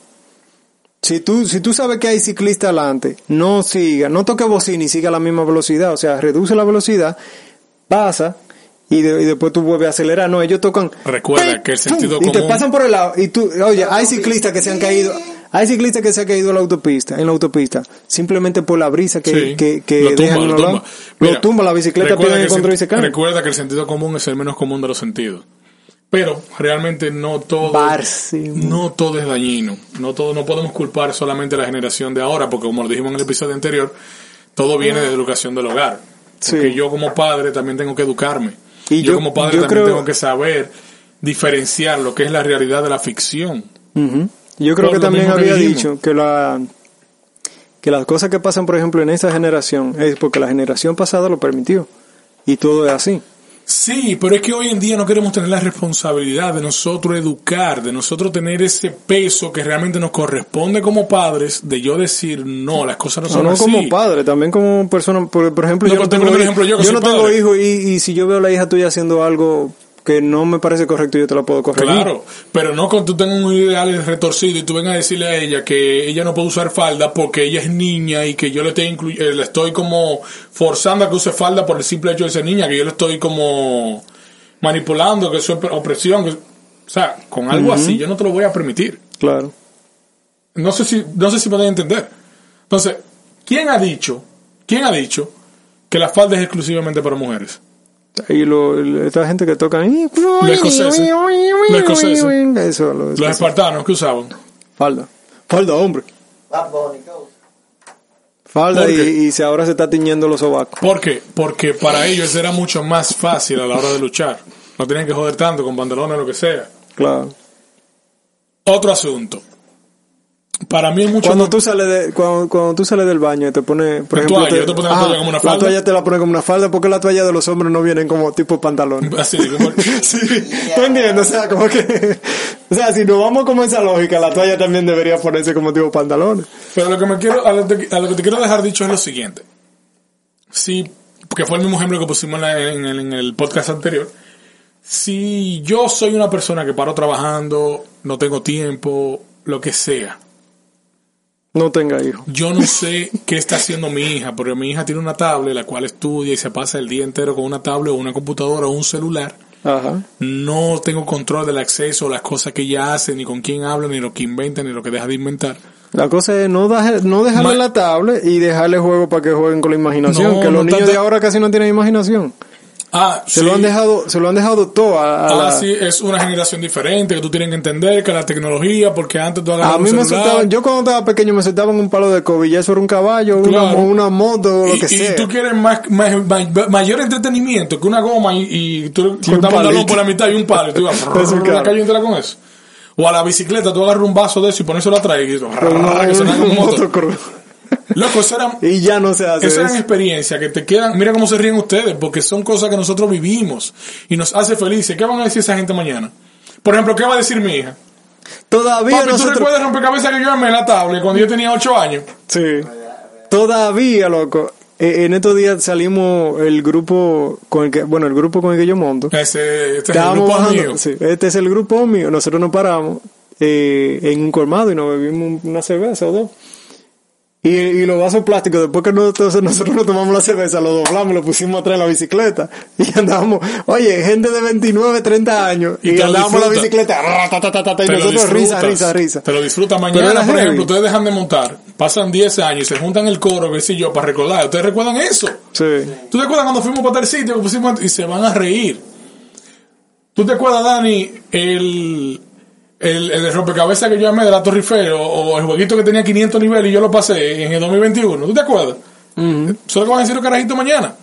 Si tú, si tú sabes que hay ciclista adelante, no siga, no toque bocina y siga a la misma velocidad, o sea, reduce la velocidad, pasa y, de- y después tú vuelves a acelerar. No, ellos tocan. Recuerda que el sentido y te común- pasan por el lado. Y tú, oye, hay ciclistas que se han caído. Hay ciclistas que se han caído en la autopista, en la autopista, simplemente por la brisa que, Sí, que, que lo tumba, dejan en lo los tumba. Mira, Lo tumba la bicicleta, recuerda pierden el que control y se caen. Recuerda que el sentido común es el menos común de los sentidos. Pero realmente no todo, no todo es dañino. No todo, no podemos culpar solamente a la generación de ahora, porque como lo dijimos en el episodio anterior, todo viene de la educación del hogar. Porque Sí. yo como padre también tengo que educarme. Y yo, yo- como padre yo también creo- tengo que saber diferenciar lo que es la realidad de la ficción. Ujú. Yo creo Por que también que había dicho que la que las cosas que pasan, por ejemplo, en esa generación es porque la generación pasada lo permitió y todo es así. Sí, pero es que hoy en día no queremos tener la responsabilidad de nosotros educar, de nosotros tener ese peso que realmente nos corresponde como padres, de yo decir, no, las cosas no No, son no así. como padre, también como persona. Por, por ejemplo, No, yo no tengo, hi- ejemplo yo no tengo hijos y, y si yo veo a la hija tuya haciendo algo que no me parece correcto, yo te la puedo corregir. Claro, pero no cuando tú tengas un ideal retorcido y tú vengas a decirle a ella que ella no puede usar falda porque ella es niña y que yo le estoy, eh, le estoy como forzando a que use falda por el simple hecho de ser niña, que yo le estoy como manipulando, que eso es opresión. que- o sea, con algo así yo no te lo voy a permitir. Claro. No sé si, no sé si me dan a entender. Entonces, ¿quién ha dicho, quién ha dicho que la falda es exclusivamente para mujeres? Y lo, esta gente que. Los escoceses. Los escoceses. Eso, Los espartanos que usaban. Falda. Falda, hombre. Falda ¿Por y, qué? y se ahora se está tiñendo los sobacos. ¿Por qué? Porque para ellos era mucho más fácil a la hora de luchar. No tenían que joder tanto con pantalones o lo que sea. Claro. Otro asunto. Para mí es mucho Cuando más- tú sales de, cuando, cuando tú sales del baño y te pones, por La ejemplo, toalla, yo te pongo la toalla como una falda. La toalla te la pones como una falda porque la toalla de los hombres no vienen como tipo pantalón. Así, como- Sí, ¿tú entiendes? O sea, como que, o sea, si nos vamos como esa lógica, la toalla también debería ponerse como tipo pantalones. Pero lo que me quiero, a lo, que- a lo que te quiero dejar dicho es lo siguiente. Sí, porque fue el mismo ejemplo que pusimos en, la- en el, en el podcast anterior. Si yo soy una persona que paro trabajando, no tengo tiempo, lo que sea, No tenga hijos. yo no sé qué está haciendo mi hija, porque mi hija tiene una tablet, la cual estudia y se pasa el día entero con una tablet o una computadora o un celular. Ajá. No tengo control del acceso las cosas que ella hace, ni con quién habla, ni lo que inventa, ni lo que deja de inventar. La cosa es no, dejar- no dejarle Ma- la tablet y dejarle juego para que jueguen con la imaginación, No, que los no niños de ahora casi no tienen imaginación. Ah, Se sí. lo han dejado, se lo han dejado todo a, a Ah, la- sí, es una generación diferente que tú tienes que entender que la tecnología, porque antes tú agarrabas A mí un me soltaban, yo cuando estaba pequeño me soltaban un palo de COVID, ya eso era un caballo, una, Claro. una moto, lo y, que y sea. tú quieres más, más- ma- mayor entretenimiento que una goma y, y tú cortabas balón por la mitad y un palo y tú ibas Eso, a la calle entera con eso. O a la bicicleta, tú agarras un vaso de eso y pones eso atrás y Con una- que un un motor. Loco, eso era, Y ya no se hace Esas eran eso. experiencias que te quedan, mira cómo se ríen ustedes, porque son cosas que nosotros vivimos y nos hace felices. ¿Qué van a decir esa gente mañana? Por ejemplo, ¿qué va a decir mi hija? Todavía Papi, ¿tú nosotros... recuerdas el rompecabezas que yo armé en la tablet cuando yo tenía 8 años? Sí. Todavía, loco. Eh, En estos días salimos el grupo con el que, bueno, el grupo con el que yo monto. Ese, este es el grupo bajando, mío. sí, este es el grupo mío, nosotros nos paramos eh, en un colmado y nos bebimos una cerveza o dos. Y, y los vasos plásticos, después que nosotros, nosotros nos tomamos la cerveza, lo doblamos, lo pusimos atrás en la bicicleta y andábamos, oye, gente de 29, 30 años, Y y, andábamos la bicicleta, ta, ta, ta, y nosotros risa, risa, risa. Te lo disfrutas Pero mañana, por ejemplo, ustedes dejan de montar, pasan 10 años y se juntan el coro, qué sé yo, para recordar. ¿Ustedes recuerdan eso? Sí. ¿Tú te acuerdas cuando fuimos para tal sitio que pusimos y se van a reír? ¿Tú te acuerdas, Dani, el, el, el rompecabezas que yo armé de la Torre Eiffel o, o el jueguito que tenía 500 niveles y yo lo pasé en el 2021? ¿Tú te acuerdas? Eso es lo que van a decir los carajitos mañana.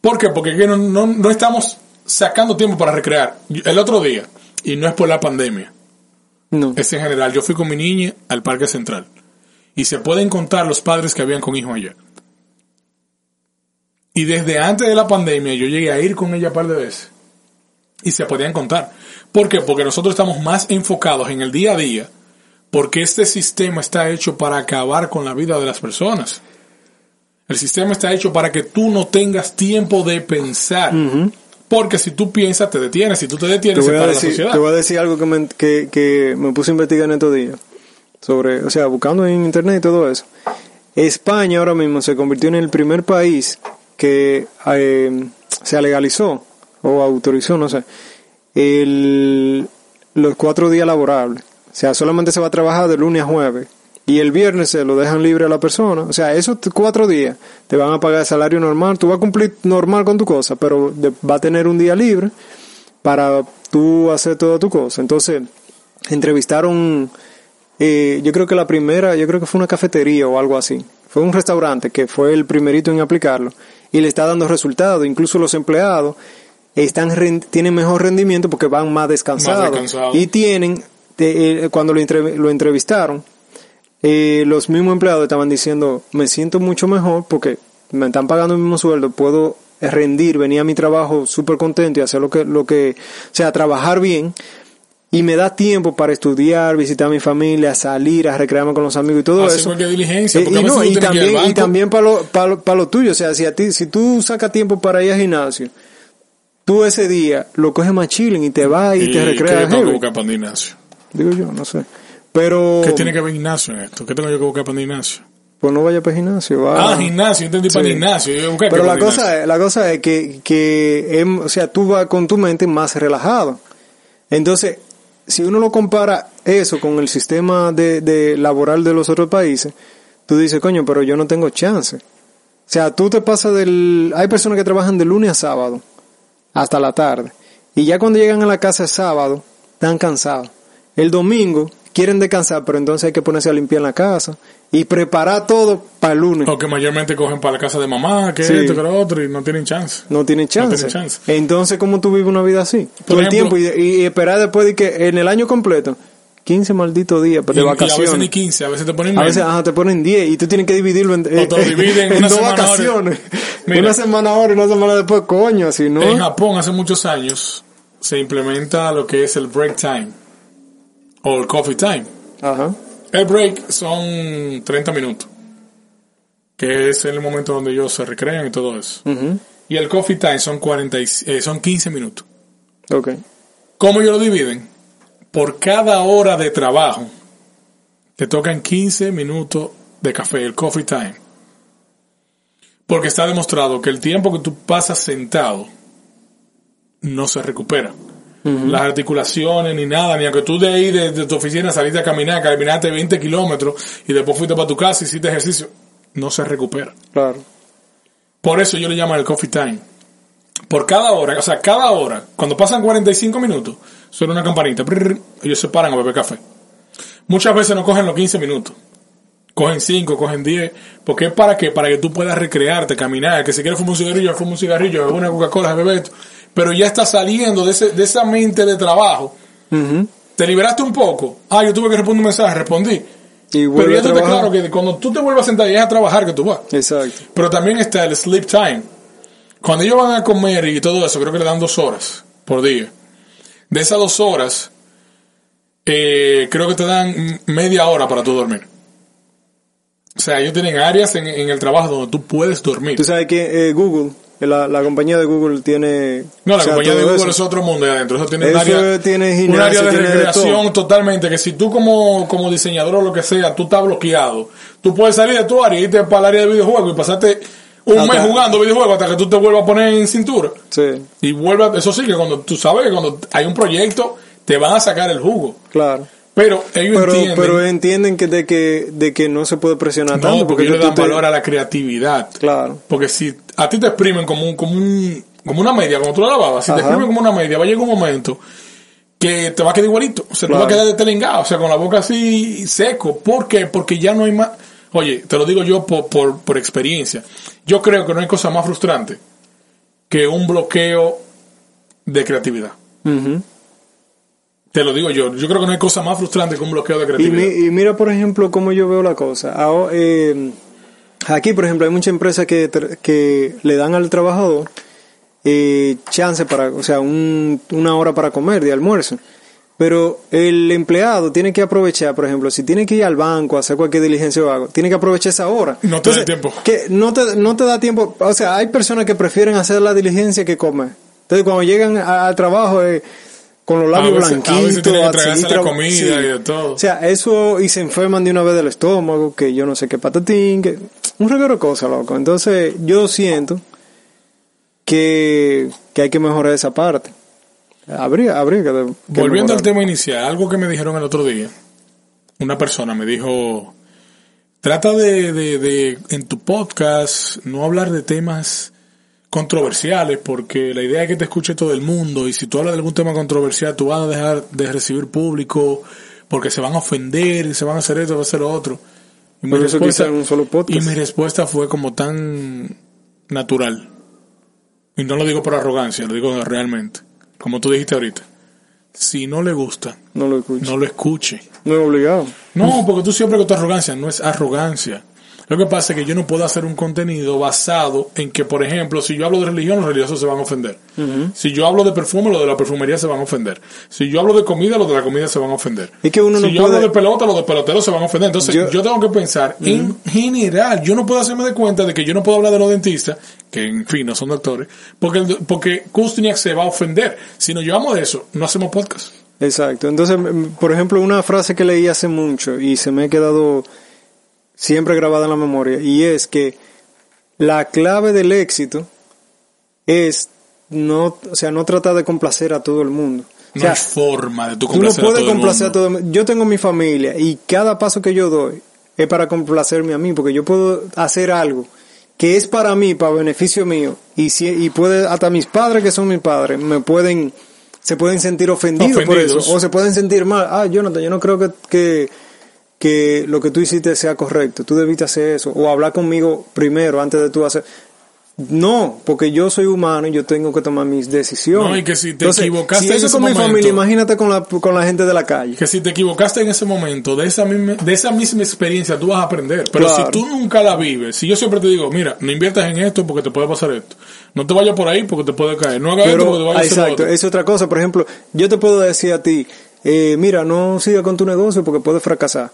¿Por qué? Porque no, no, no estamos sacando tiempo para recrear. El otro día, y no es por la pandemia, No. es en general, yo fui con mi niña al Parque Central y se pueden contar los padres que habían con hijos allá. Y desde antes de la pandemia yo llegué a ir con ella un par de veces. Y se podían contar. ¿Por qué? Porque nosotros estamos más enfocados en el día a día. Porque este sistema está hecho para acabar con la vida de las personas. El sistema está hecho para que tú no tengas tiempo de pensar. Porque si tú piensas, te detienes. Si tú te Te detienes, se voy, a la decir, sociedad. te voy a decir algo que me, que, que me puse a investigar en estos días. Sobre, o sea, buscando en internet y todo eso. España ahora mismo se convirtió en el primer país que eh, se legalizó o autorizó, no sé, el, los cuatro días laborables. O sea, solamente se va a trabajar de lunes a jueves. Y el viernes se lo dejan libre a la persona. O sea, esos cuatro días te van a pagar el salario normal. Tú vas a cumplir normal con tu cosa, pero va a tener un día libre para tú hacer toda tu cosa. Entonces, entrevistaron, eh, yo creo que la primera, yo creo que fue una cafetería o algo así. Fue un restaurante que fue el primerito en aplicarlo y le está dando resultados. Incluso los empleados están tienen mejor rendimiento porque van más descansados. Y tienen, eh, cuando lo, lo entrevistaron, eh, los mismos empleados estaban diciendo, me siento mucho mejor porque me están pagando el mismo sueldo, puedo rendir, venir a mi trabajo súper contento y hacer lo que, lo que, o sea, trabajar bien y me da tiempo para estudiar, visitar a mi familia, salir, a recrearme con los amigos y todo eso. diligencia, Eh, y, no, también para lo, para lo, para lo tuyo, o sea, si a ti, si tú sacas tiempo para ir al gimnasio, tú ese día lo coges más chilling y te vas y, te ¿qué recreas. tengo que buscar para un gimnasio? Digo yo, no sé. Pero, ¿Qué tiene que ver gimnasio en esto? ¿Qué tengo yo que buscar para un gimnasio? pues no vaya para el gimnasio. Va. Ah, gimnasio, entendí para Sí. el gimnasio. Yo busqué Pero la para cosa, es, la cosa es que, que o sea, tú vas con tu mente más relajado. Entonces, si uno lo compara eso con el sistema de, de laboral de los otros países, tú dices, coño, pero yo no tengo chance. O sea, tú te pasas del... Hay personas que trabajan de lunes a sábado, hasta la tarde. Y ya cuando llegan a la casa el sábado, están cansados. El domingo quieren descansar, pero entonces hay que ponerse a limpiar la casa y preparar todo para el lunes. O que mayormente cogen para la casa de mamá, que Sí. esto, que lo otro, y no tienen chance. No tienen chance. tienen chance. Entonces, ¿cómo tú vives una vida así? Todo el tiempo y, y esperar después de que en el año completo, 15 malditos días de Y- y a veces vacaciones. ni 15, a veces te ponen A veces, ajá, te ponen 10 y tú tienes que dividirlo en, O te dividen en una dos semana vacaciones. Mira. una semana ahora y una semana después, coño, así, ¿no? En Japón hace muchos años se implementa lo que es el break time o el coffee time. Ajá. El break son 30 minutos, que es el momento donde ellos se recrean y todo eso. Y el coffee time son 40 y- eh, son 15 minutos. Ok. ¿Cómo ellos lo dividen? Por cada hora de trabajo te tocan 15 minutos de café, el coffee time. Porque está demostrado que el tiempo que tú pasas sentado no se recupera. Las articulaciones ni nada, ni aunque tú de ahí de, de tu oficina saliste a caminar, caminaste 20 kilómetros y después fuiste para tu casa y hiciste ejercicio, no se recupera. Claro. Por eso yo le llamo el coffee time. Por cada hora, o sea, cada hora, cuando pasan 45 minutos, suena una campanita, prrr, ellos se paran a beber café. Muchas veces no cogen los 15 minutos. Cogen 5, cogen 10. Porque es para qué? Para que tú puedas recrearte, caminar. Que si quieres fumar un cigarrillo, fuma un cigarrillo, beber una Coca-Cola, beber esto. Pero ya estás saliendo de, ese, de esa mente de trabajo. Te liberaste un poco. Ah, yo tuve que responder un mensaje, respondí. Y Pero ya tú te claro que cuando tú te vuelvas a sentar y es a trabajar que tú vas. Exacto. Pero también está el sleep time. Cuando ellos van a comer y todo eso, creo que le dan dos horas por día. De esas dos horas, eh, creo que te dan media hora para tú dormir. O sea, ellos tienen áreas en, en el trabajo donde tú puedes dormir. Tú sabes que eh, Google, la, la compañía de Google tiene... No, la o sea, compañía de Google eso. es otro mundo ahí adentro. Eso tiene un Eso área, tiene un gimnasio, área de tiene de recreación totalmente. Que si tú como, como diseñador o lo que sea, tú estás bloqueado. Tú puedes salir de tu área y irte para el área de videojuegos y pasarte un mes jugando videojuegos hasta que tú te vuelvas a poner en cintura. Sí, Y vuelve, a- eso sí, que cuando tú sabes que cuando hay un proyecto, te van a sacar el jugo. claro. Pero ellos Pero, entienden, pero entienden que de que de que no se puede presionar no, tanto porque ellos le dan te- valor a la creatividad. Claro. Porque si a ti te exprimen como un, como un, como una media, como tú la lavabas, si te exprimen como una media, va a llegar un momento que te va a quedar igualito. O sea, Claro. tú vas a quedar detelengado, o sea, con la boca así seco. ¿Por qué? Porque ya no hay más. Oye, te lo digo yo por, por, por experiencia. Yo creo que no hay cosa más frustrante que un bloqueo de creatividad. Te lo digo yo. Yo creo que no hay cosa más frustrante que un bloqueo de Y, creatividad. mi- y mira, por ejemplo, cómo yo veo la cosa. Ahora, eh, aquí, por ejemplo, hay muchas empresas que, que le dan al trabajador eh, chance para, o sea, un- una hora para comer de almuerzo. Pero el empleado tiene que aprovechar, por ejemplo, si tiene que ir al banco a hacer cualquier diligencia o algo, tiene que aprovechar esa hora. No te da tiempo. Que no te, no te da tiempo. O sea, hay personas que prefieren hacer la diligencia que comer. Entonces, cuando llegan al trabajo, eh, con los labios A veces- a blanquitos, veces tienen que a la comida y de todo. O sea, eso, y se enferman de una vez del estómago, que yo no sé qué patatín, que, un reguero de cosas, loco. Entonces, yo siento que que hay que mejorar esa parte. Habría, habría que, que Volviendo al tema inicial, algo que me dijeron el otro día, una persona me dijo, trata de, de, de en tu podcast no hablar de temas controversiales porque la idea es que te escuche todo el mundo y si tú hablas de algún tema controversial tú vas a dejar de recibir público porque se van a ofender, se van a hacer esto, van a hacer lo otro. Y mi respuesta- quizá en un solo podcast. y mi respuesta fue como tan natural. Y no lo digo por arrogancia, lo digo realmente. Como tú dijiste ahorita. Si no le gusta, No lo escucho. no lo escuche. No es obligado. No, porque tú siempre con tu arrogancia, no es arrogancia. Lo que pasa es que yo no puedo hacer un contenido basado en que, por ejemplo, si yo hablo de religión, los religiosos se van a ofender. Si yo hablo de perfume, los de la perfumería se van a ofender. Si yo hablo de comida, los de la comida se van a ofender. Es que uno si no yo puede- hablo de pelota, los de peloteros se van a ofender. Entonces, yo, Yo- tengo que pensar en general. Yo no puedo hacerme de cuenta de que yo no puedo hablar de los dentistas, que en fin, no son doctores, porque, porque Kustniak se va a ofender. Si nos llevamos de eso, no hacemos podcast. Exacto. Entonces, por ejemplo, una frase que leí hace mucho y se me ha quedado siempre grabada en la memoria y es que la clave del éxito es no, o sea, no tratar de complacer a todo el mundo. O No hay forma de tú tú no complacer a puedes el complacer a todo el mundo. Yo tengo mi familia y cada paso que yo doy es para complacerme a mí, porque yo puedo hacer algo que es para mí, para beneficio mío, y si, y puede, hasta mis padres que son mis padres, me pueden, se pueden sentir ofendidos, por eso, o se pueden sentir mal, ah, Jonathan, yo no creo que, que, que lo que tú hiciste sea correcto, tú debiste hacer eso, o hablar conmigo primero antes de tú hacer, no, porque yo soy humano y yo tengo que tomar mis decisiones. No, y que si te Entonces, equivocaste si en eso ese con mi momento- familia, imagínate con la, con la gente de la calle. Que si te equivocaste en ese momento, de esa misma, de esa misma experiencia tú vas a aprender. Pero Claro. si tú nunca la vives, si yo siempre te digo, mira, no inviertas en esto porque te puede pasar esto. No te vayas por ahí porque te puede caer. No hagas esto porque te Pero, vaya a hacer lo exacto, es otra cosa. Por ejemplo, yo te puedo decir a ti, eh, mira, no siga con tu negocio porque puedes fracasar.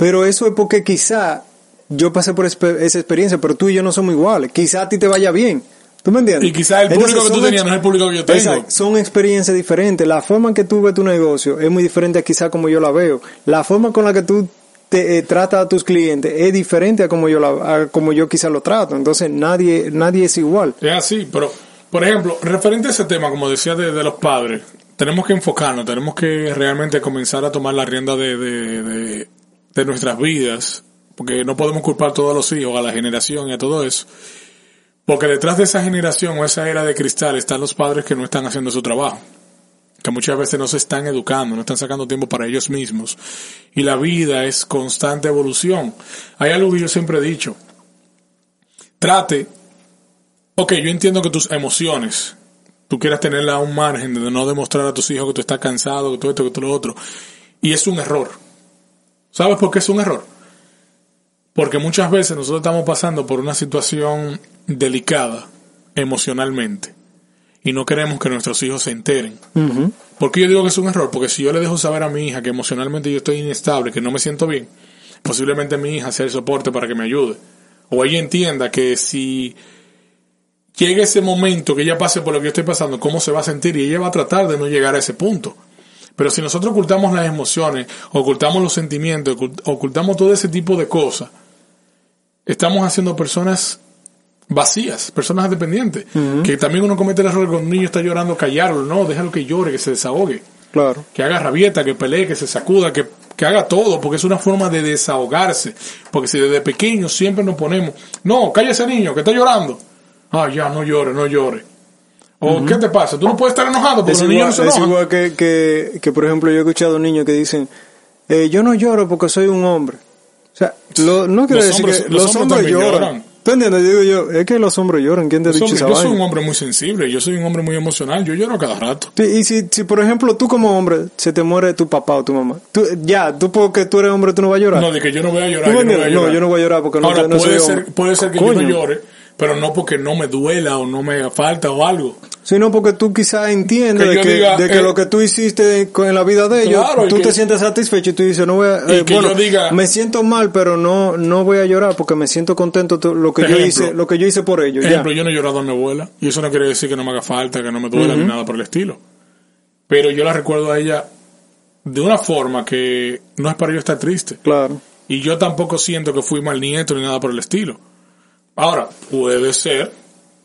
Pero eso es porque quizá yo pasé por esa experiencia, pero tú y yo no somos iguales. Quizá a ti te vaya bien. ¿Tú me entiendes? Y quizá el Entonces, público que tú tenías no es el público que yo tengo. Exacto, son experiencias diferentes. La forma en que tú ves tu negocio es muy diferente a quizá como yo la veo. La forma con la que tú te eh, tratas a tus clientes es diferente a como yo la, a como yo quizá lo trato. Entonces nadie, nadie es igual. Es así, pero, por ejemplo, referente a ese tema, como decía de, de los padres, tenemos que enfocarnos, tenemos que realmente comenzar a tomar la rienda de, de, de, de nuestras vidas, porque no podemos culpar a todos los hijos, a la generación y a todo eso. Porque detrás de esa generación o esa era de cristal están los padres que no están haciendo su trabajo. Que muchas veces no se están educando, no están sacando tiempo para ellos mismos. Y la vida es constante evolución. Hay algo que yo siempre he dicho. Trate Ok, yo entiendo que tus emociones, tú quieras tenerla a un margen de no demostrar a tus hijos que tú estás cansado, que todo esto, que todo lo otro. Y es un error. ¿Sabes por qué es un error? Porque muchas veces nosotros estamos pasando por una situación delicada emocionalmente y no queremos que nuestros hijos se enteren. Ujú. ¿Por qué yo digo que es un error? Porque si yo le dejo saber a mi hija que emocionalmente yo estoy inestable, que no me siento bien, posiblemente mi hija sea el soporte para que me ayude. O ella entienda que si llega ese momento que ella pase por lo que yo estoy pasando, cómo se va a sentir y ella va a tratar de no llegar a ese punto. Pero si nosotros ocultamos las emociones, ocultamos los sentimientos, ocult- ocultamos todo ese tipo de cosas, estamos haciendo personas vacías, personas dependientes. Que también uno comete el error cuando un niño está llorando, callarlo, no, déjalo que llore, que se desahogue, Claro. que haga rabieta, que pelee, que se sacuda, que, que haga todo, porque es una forma de desahogarse. Porque si desde pequeños siempre nos ponemos, no, cállese niño, que está llorando. Ah, ya, no llore, no llore. O, ¿qué te pasa? Tú no puedes estar enojado porque Es los niños no se es enojan. igual que, que, que, por ejemplo, yo he escuchado niños que dicen, eh, yo no lloro porque soy un hombre. O sea, lo- no quiere Los decir hombres- que los los, hombres lloran. lloran. ¿Tú entiendes? Digo yo, es que los hombres lloran. ¿Quién te ha dicho esa yo soy un hombre muy sensible, yo soy un hombre muy emocional, yo lloro cada rato. Sí, y si, si, por ejemplo, tú como hombre, se te muere tu papá o tu mamá, tú, ya, tú porque tú eres hombre, tú no vas a llorar. No, de que yo no voy a llorar. ¿Tú yo me no, voy a yo no voy a llorar porque no Ahora, no puede, soy ser, hombre. puede ser que yo no llore, pero no porque no me duela o no me haga falta o algo. Sino porque tú quizás entiendes Que de que, diga, de que eh, lo que tú hiciste con- en la vida de ellos, Claro, tú que- te sientes satisfecho y tú dices, no voy a, eh, bueno, diga- me siento mal, pero no, no voy a llorar porque me siento contento to- lo que yo hice, lo que yo hice por ellos. ya. Ejemplo, yo no he llorado a mi abuela y eso no quiere decir que no me haga falta, que no me duela ni nada por el estilo. Pero yo la recuerdo a ella de una forma que no es para yo estar triste. Claro. Y yo tampoco siento que fui mal nieto ni nada por el estilo. Ahora, puede ser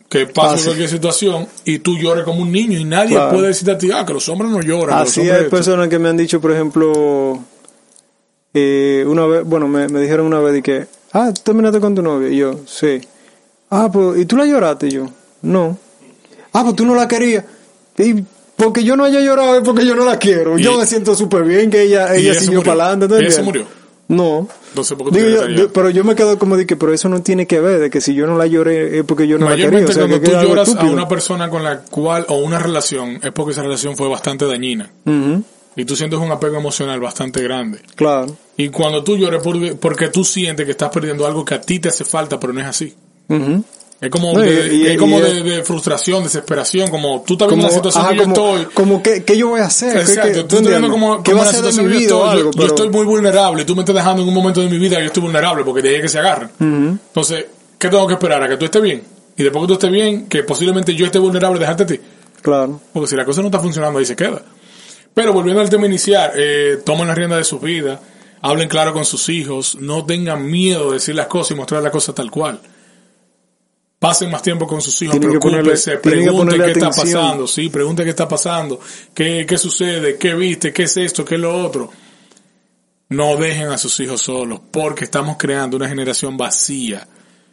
que pase Pase. cualquier situación y tú llores como un niño y nadie Claro. puede decirte a ti, ah, que los hombres no lloran. que los Así hombres hay esto". personas que me han dicho, por ejemplo, eh, una vez, bueno, me, me dijeron una vez de que, ah, ¿tú terminaste con tu novia? Y yo, sí. Ah, pues, ¿y tú la lloraste? Y yo, no. Ah, pues tú no la querías. Y porque yo no haya llorado es porque yo no la quiero. Y- yo me siento súper bien que ella, y ella siguió murió. para adelante. ¿tú Ella se entiendes? murió. No. Entonces, ¿por qué tú Digo quieres yo, estar yo- pero yo me quedo como de que, pero eso no tiene que ver, de que si yo no la lloré es porque yo no la quería. O sea, cuando que tú lloras a una persona con la cual, o una relación, es porque esa relación fue bastante dañina. Y tú sientes un apego emocional bastante grande. Claro. Y cuando tú llores porque, porque tú sientes que estás perdiendo algo que a ti te hace falta, pero no es así. Ujú. Es como, No, de, y- es como y- de, de frustración, desesperación, como tú estás viendo la situación ajá, que yo como, estoy. como que, ¿qué yo voy a hacer? ¿Qué- Exacto, qué- tú estás viendo como, ¿Qué como la situación que yo estoy. algo? Yo, yo Pero- estoy muy vulnerable y tú me estás dejando en un momento de mi vida que yo estoy vulnerable porque ahí es que se agarran. Ujú. Entonces, ¿qué tengo que esperar? ¿A que tú estés bien? Y después que tú estés bien, que posiblemente yo esté vulnerable, dejarte a ti. Claro. Porque si la cosa no está funcionando, ahí se queda. Pero volviendo al tema inicial, eh, tomen la rienda de su vida, hablen claro con sus hijos, no tengan miedo de decir las cosas y mostrar las cosas tal cual. Pasen más tiempo con sus hijos, pregunten ponerle qué está atención. pasando, sí, pregunten qué está pasando, qué, qué sucede, qué viste, qué es esto, qué es lo otro. No dejen a sus hijos solos, porque estamos creando una generación vacía.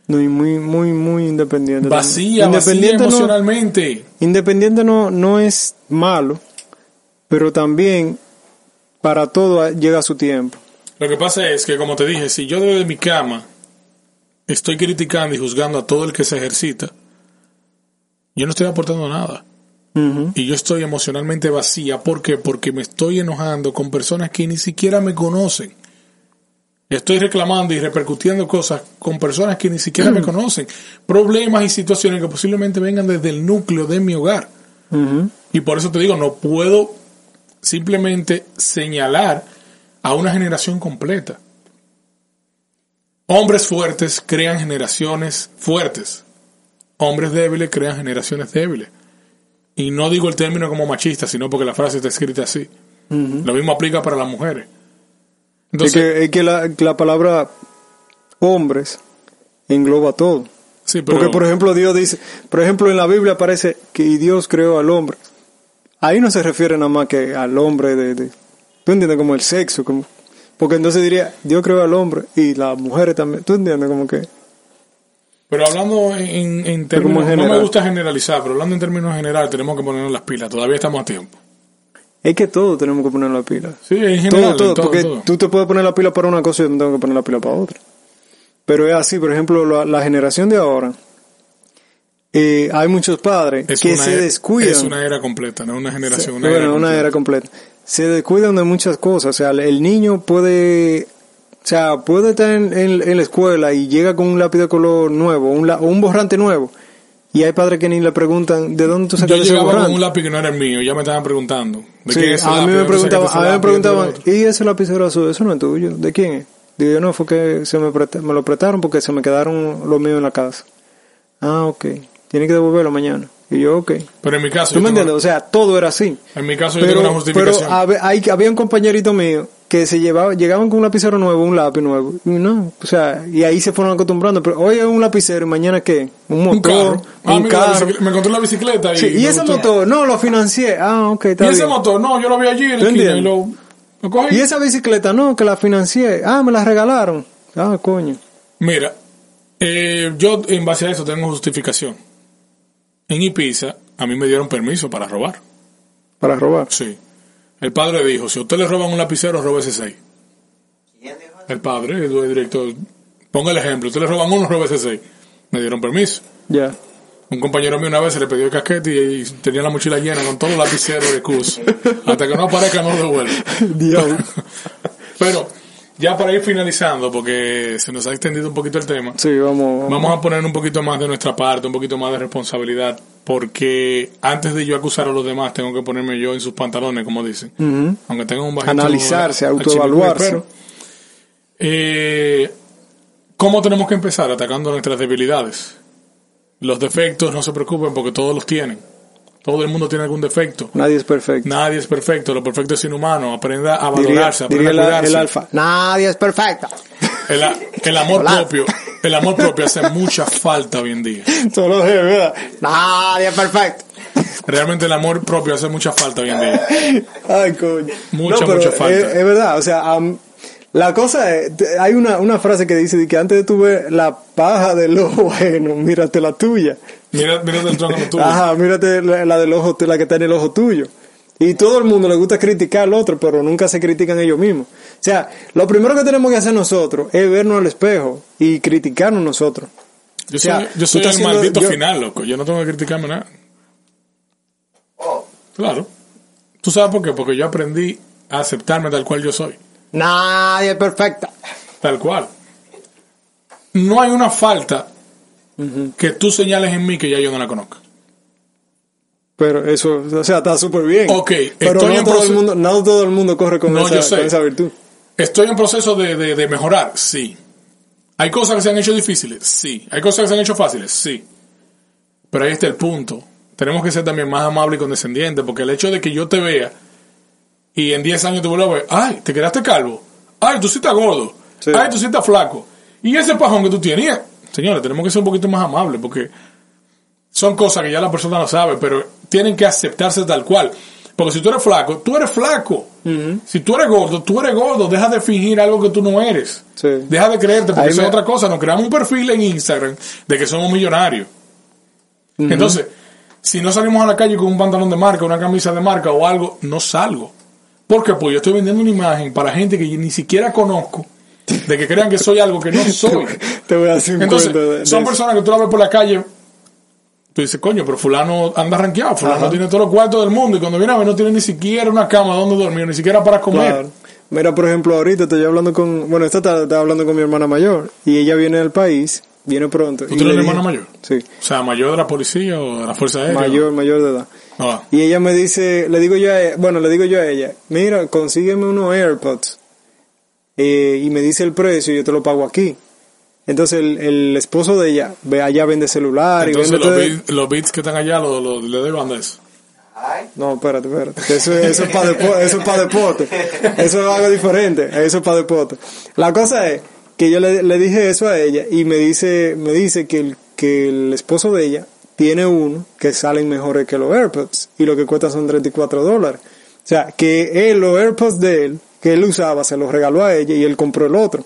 No, y muy, muy, muy independiente. Vacía, también. vacía Independiente no, emocionalmente. independiente no, no es malo, pero también para todo llega su tiempo. Lo que pasa es que, como te dije, si yo desde mi cama estoy criticando y juzgando a todo el que se ejercita, yo no estoy aportando nada. Y yo estoy emocionalmente vacía. ¿Por qué? Porque me estoy enojando con personas que ni siquiera me conocen. Estoy reclamando y repercutiendo cosas con personas que ni siquiera me conocen. Problemas y situaciones que posiblemente vengan desde el núcleo de mi hogar. Y por eso te digo, no puedo simplemente señalar a una generación completa. Hombres fuertes crean generaciones fuertes. Hombres débiles crean generaciones débiles. Y no digo el término como machista, sino porque la frase está escrita así. Lo mismo aplica para las mujeres. Es Entonces, que, es que la, la palabra hombres engloba todo. sí, pero Porque, por ejemplo, Dios dice, por ejemplo, en la Biblia aparece que Dios creó al hombre. Ahí no se refiere nada más que al hombre de, de tú entiendes, como el sexo, como, porque entonces diría, Dios creó al hombre y las mujeres también, tú entiendes, como que, pero hablando en, en términos, en no me general. gusta generalizar, pero hablando en términos generales tenemos que ponernos las pilas. Todavía estamos a tiempo. es que todo tenemos que poner la pila. Sí, en Todo, general. todo, en todo, porque todo. tú te puedes poner la pila para una cosa y yo me tengo que poner la pila para otra. Pero es así, por ejemplo, la, la generación de ahora, eh, hay muchos padres Es que se era- descuidan. Es una era completa, no una generación, una bueno, era una completa. era completa. Se descuidan de muchas cosas. O sea, el niño puede, o sea, puede estar en, en- en la escuela y llega con un lápiz de color nuevo, un la- o un borrante nuevo. Y hay padres que ni le preguntan, ¿de dónde tú Yo sacaste ese llegaba con borrante? un lápiz que no era el mío, ya me estaban preguntando. ¿De Sí, quién es ese a mí lápiz? me ¿Dónde preguntaban, a mí me preguntaban, y lo otro. ¿y ese lapicero azul? Eso no es tuyo. ¿De quién es? Digo yo, no, fue que se me, me lo prestaron porque se me quedaron los míos en la casa. Ah, ok. Tiene que devolverlo mañana. Y yo, ok. Pero en mi caso, ¿Tú me tengo- entiendes? O sea, todo era así. en mi caso yo Pero, tengo una pero justificación. habe- hay, había un compañerito mío que se llevaba, llegaban con un lapicero nuevo, un lápiz nuevo. Y no, o sea, y ahí se fueron acostumbrando. Pero hoy es un lapicero y mañana qué? Un un motor, carro. Ah, un mira, la carro. me encontré la bicicleta y, Sí, y ese gustó. motor, no, lo financié. Ah, ok, está Y ese bien. motor, no, yo lo vi allí en la ¿Tú esquina y lo, lo cogí. Y esa bicicleta, no, que la financié. Ah, me la regalaron. Ah, coño. Mira, eh, yo en base a eso tengo justificación. En Ibiza, a mí me dieron permiso para robar. Para robar. Sí. El padre dijo, si a usted le roban un lapicero, robe ese 6. ¿Quién dijo eso? El padre, el director, ponga el ejemplo, usted le roban uno, robe ese 6. Me dieron permiso. Ya. Un compañero mío una vez se le pidió el casquete y, y tenía la mochila llena con todos los lapiceros de curso. Hasta que no aparezca no lo devuelve. Diablo. Pero, ya para ir finalizando, porque se nos ha extendido un poquito el tema, Sí, vamos. vamos a poner un poquito más de nuestra parte, un poquito más de responsabilidad, porque antes de yo acusar a los demás, tengo que ponerme yo en sus pantalones, como dicen. Aunque tenga un bajito Analizarse, autoevaluarse. eh, ¿Cómo tenemos que empezar? Atacando nuestras debilidades. Los defectos, no se preocupen, porque todos los tienen. Todo el mundo tiene algún defecto. Nadie es perfecto. Nadie es perfecto, lo perfecto es inhumano. Aprenda a Diría, valorarse, aprenda diría a la- cuidarse. el alfa. Nadie es perfecto. El, a- el amor Hola. propio. el amor propio hace mucha falta hoy en día. Solo es verdad. Nadie es perfecto. Realmente el amor propio hace mucha falta hoy en día. Ay, coño. Mucha, No, pero mucha falta. Es, es verdad, o sea, am- la cosa es, hay una, una frase que dice de que antes de tu ver la paja del ojo ajeno, mírate la tuya. Mira, mira el tronco tuyo. Ajá, mírate la, la del ojo, la que está en el ojo tuyo. Y todo el mundo le gusta criticar al otro, pero nunca se critican ellos mismos. O sea, lo primero que tenemos que hacer nosotros es vernos al espejo y criticarnos nosotros. Yo o soy, sea, yo soy tú el haciendo- maldito yo- final, loco. Yo no tengo que criticarme nada. Oh, Claro. ¿Tú sabes por qué? Porque yo aprendí a aceptarme tal cual yo soy. Nadie es perfecta. Tal cual. No hay una falta que tú señales en mí que ya yo no la conozca. Pero eso, o sea, está súper bien. Ok, pero estoy no en todo, el mundo, no todo el mundo corre con, No, esa, yo sé. con esa virtud. Estoy en proceso de, de- de mejorar, sí. Hay cosas que se han hecho difíciles, sí. Hay cosas que se han hecho fáciles, sí. Pero ahí está el punto. Tenemos que ser también más amables y condescendientes, porque el hecho de que yo te vea y en 10 años te vuelva a ver, ay, te quedaste calvo, ay, tú sí estás gordo, Sí. ay, tú sí estás flaco, y ese pajón que tú tienes, Y, señores, tenemos que ser un poquito más amables, porque son cosas que ya la persona lo sabe, pero tienen que aceptarse tal cual. Porque si tú eres flaco, tú eres flaco. Si tú eres gordo, tú eres gordo. Deja de fingir algo que tú no eres. Sí. Deja de creerte, porque Ahí eso me- es otra cosa. Nos creamos un perfil en Instagram de que somos millonarios. Entonces, si no salimos a la calle con un pantalón de marca, una camisa de marca o algo, no salgo. ¿Por qué? Pues yo estoy vendiendo una imagen para gente que yo ni siquiera conozco, de que crean que soy algo que no soy. Te voy a hacer un Entonces, de, son eso. personas que tú la ves por la calle, tú dices, coño, pero fulano anda rankeado, fulano Ajá. tiene todos los cuartos del mundo y cuando viene a ver no tiene ni siquiera una cama donde dormir, ni siquiera para comer. Claro. Mira, por ejemplo, ahorita estoy hablando con, bueno, esta tarde estaba hablando con mi hermana mayor y ella viene del país, viene pronto. ¿Tú tienes una hermana mayor? Sí, O sea, mayor de la policía o de la Fuerza Aérea. mayor, mayor de edad. Ah, Y ella me dice, le digo yo a ella, bueno, le digo yo a ella, mira, consígueme unos AirPods. Eh, y me dice el precio y yo te lo pago aquí. Entonces el, el esposo de ella, ve allá vende celular y Entonces vende los, beats, los beats que están allá los, los- le eso. ay, No, espérate, espérate. Eso, eso es para deporte. Eso es para deporte. Eso es algo diferente. Eso es para deporte. La cosa es que yo le, le dije eso a ella y me dice, me dice que el, que el esposo de ella tiene uno que salen mejores que los AirPods y lo que cuesta son 34 dólares. O sea, que él, los AirPods de él, que él usaba, se los regaló a ella y él compró el otro.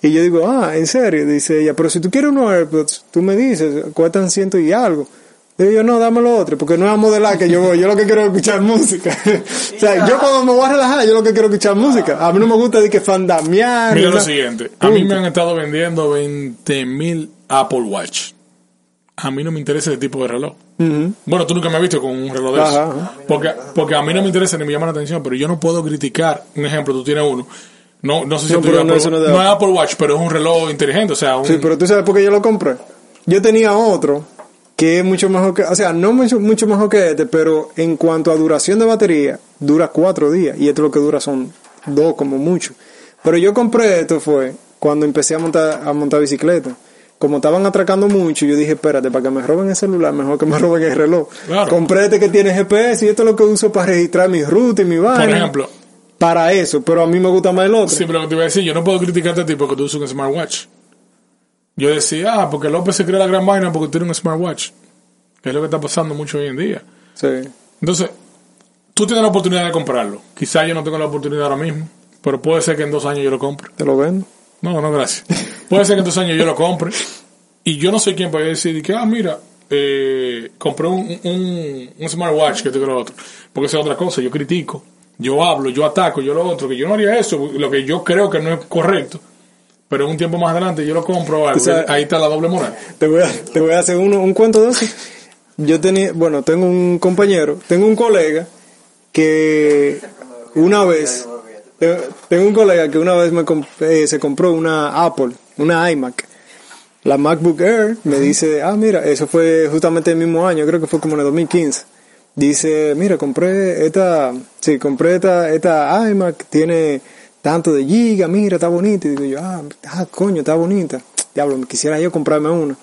Y yo digo, ah, en serio, dice ella, pero si tú quieres unos AirPods, tú me dices, cuestan ciento y algo. Digo yo, no, dame lo otro, porque no es a modelar que yo voy, yo lo que quiero es escuchar música. o sea, yo cuando me voy a relajar, yo lo que quiero es escuchar música. A mí no me gusta de que fandamear. Mira lo siguiente. A mí me han estado vendiendo 20 mil Apple Watch. A mí no me interesa ese tipo de reloj. Bueno, tú nunca me has visto con un reloj de Ajá, eso. ajá. Porque, porque a mí no me interesa ni me llama la atención, pero yo no puedo criticar. Un ejemplo, tú tienes uno. No, no sé si No, es no, Apple, es Apple Watch, pero es un reloj inteligente. O sea, un, Sí, pero tú sabes por qué yo lo compré. Yo tenía otro que es mucho mejor que, o sea, no mucho, mucho mejor que este, pero en cuanto a duración de batería, dura cuatro días y esto lo que dura son dos como mucho. Pero yo compré esto fue cuando empecé a montar, a montar bicicleta. Como estaban atracando mucho, yo dije, espérate, para que me roben el celular, mejor que me roben el reloj. Claro. Compré este que tiene GPS y esto es lo que uso para registrar mi ruta y mi vaina. por ejemplo, Para eso, pero a mí me gusta más el otro. sí, pero lo que te iba a decir, yo no puedo criticarte a ti porque tú usas un smartwatch. Yo decía, ah, porque López se cree la gran vaina porque tiene un smartwatch. Que es lo que está pasando mucho hoy en día. Sí. Entonces, tú tienes la oportunidad de comprarlo. Quizá yo no tengo la oportunidad ahora mismo, pero puede ser que en dos años yo lo compre. Te lo vendo. No, no, gracias. Puede ser que en dos años yo lo compre. Y yo no sé quién para decir que, ah, mira, eh, compré un, un, un smartwatch que tengo lo otro. Porque esa es otra cosa. Yo critico, yo hablo, yo ataco, yo lo otro. Que yo no haría eso, lo que yo creo que no es correcto. Pero un tiempo más adelante yo lo compro algo. Ahí está la doble moral. Te voy a, te voy a hacer uno, un cuento de eso. Yo tenía, bueno, tengo un compañero, tengo un colega que una vez, tengo un colega que una vez me comp- eh, se compró una Apple, una iMac, la MacBook Air, me dice, ah, mira, eso fue justamente el mismo año, creo que fue como en el 2015. Dice, mira, compré esta, sí, compré esta, esta iMac, tiene tanto de giga, mira, está bonita. Y digo yo, ah, ah, coño, está bonita. Diablo, me quisiera yo comprarme una.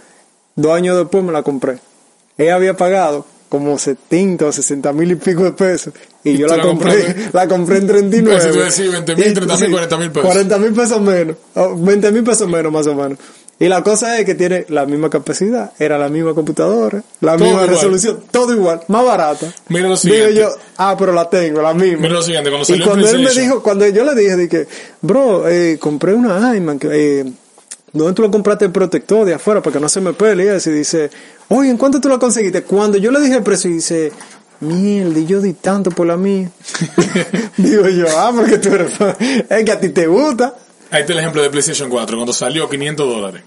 Dos años después me la compré. Ella había pagado como 70 o 60 mil y pico de pesos. Y, Y yo la compré, compraste. la compré en 39. Eso te iba a decir, 20 mil, 30 mil, 40 mil pesos. 40 mil pesos menos. o 20 mil pesos menos más o menos. Y la cosa es que tiene la misma capacidad, era la misma computadora, la Todo misma igual. resolución, todo igual, más barata. Mira lo Digo siguiente. yo, ah, pero la tengo, la misma. Mira lo siguiente, cuando y salió el cuando él me dijo, cuando yo le dije, dije, bro, eh, compré una iMac, eh, ¿dónde tú lo compraste el protector de afuera para que no se me pele? Y y dice, oye, ¿en cuánto tú lo conseguiste? Cuando yo le dije el precio, dice, mierda, y yo di tanto por la mía. Digo yo, ah, porque tú eres, es que a ti te gusta. Ahí está el ejemplo de PlayStation 4, cuando salió 500 dólares.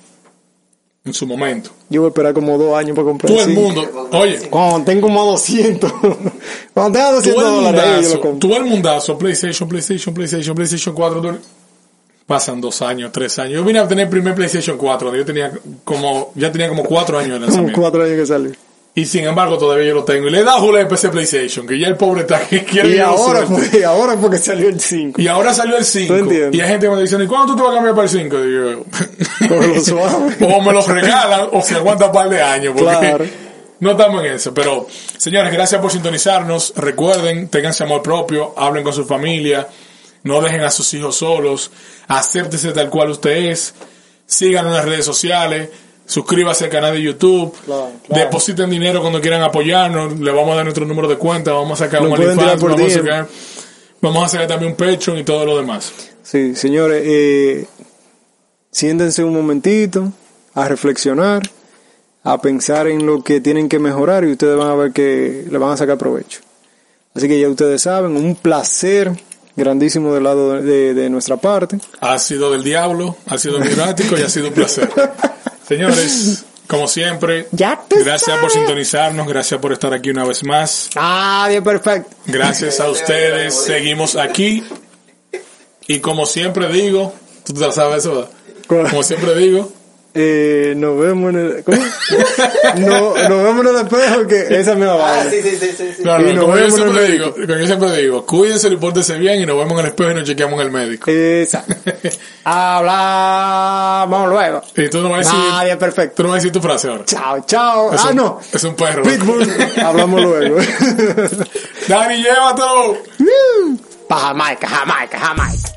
En su momento. Yo voy a esperar como dos años para comprar. Todo el mundo, oye, Cuando tengo como 200. Cuando tenga 200 todo el dólares, ahí yo lo mundazo, compro. todo el mundazo, PlayStation, PlayStation, PlayStation, PlayStation 4, tú- pasan dos años, tres años. Yo vine a tener el primer PlayStation 4, cuando yo tenía como, ya tenía como cuatro años de lanzamiento. cuatro años que salió. Y sin embargo todavía yo lo tengo. Y le he dado la PC PlayStation, que ya el pobre está que quiere Y lo ahora, y ahora porque salió el 5. Y ahora salió el 5. ¿Tú entiendes? Y hay gente que me dice, ¿y cuándo tú te vas a cambiar para el 5? Digo, Cógelo suave. o me los regalan o se aguanta un par de años. Porque Claro. no estamos en eso. Pero, señores, gracias por sintonizarnos. Recuerden, ténganse amor propio, hablen con su familia, no dejen a sus hijos solos, acéptese tal cual usted es, síganos en las redes sociales. Suscríbase al canal de YouTube, Claro, claro. depositen dinero cuando quieran apoyarnos, le vamos a dar nuestro número de cuenta, vamos a sacar Lo un OnlyFans, por vamos a DM. sacar, vamos a sacar también un Patreon y todo lo demás. Sí, señores, eh, siéntense un momentito a reflexionar, a pensar en lo que tienen que mejorar y ustedes van a ver que le van a sacar provecho. Así que ya ustedes saben, un placer grandísimo del lado de, de- nuestra parte. Ha sido del diablo, ha sido mirático y ha sido un placer. Señores, como siempre, Ya gracias sabes. por sintonizarnos, gracias por estar aquí una vez más. Ah, bien perfecto. Gracias a ustedes, seguimos aquí. Y como siempre digo, tú te sabes eso. Como siempre digo, Eh, nos vemos en el... ¿Cómo? no, nos vemos en el espejo que esa es mi Ah, vaina. sí, sí, sí, sí. sí. no, Y no, nos como yo vemos en el siempre digo, médico. como yo siempre digo, cuídense y pórtense bien y nos vemos en el espejo y nos chequeamos en el médico. Esa. Hablamos luego. Y tú no vas a decir, Ah, bien perfecto. tú no vas a decir tu frase ahora. Chao, chao. Es ah, un- no. Es un perro. Pitbull. Hablamos luego. Dani, llévatelo. Pa' Jamaica, Jamaica, Jamaica.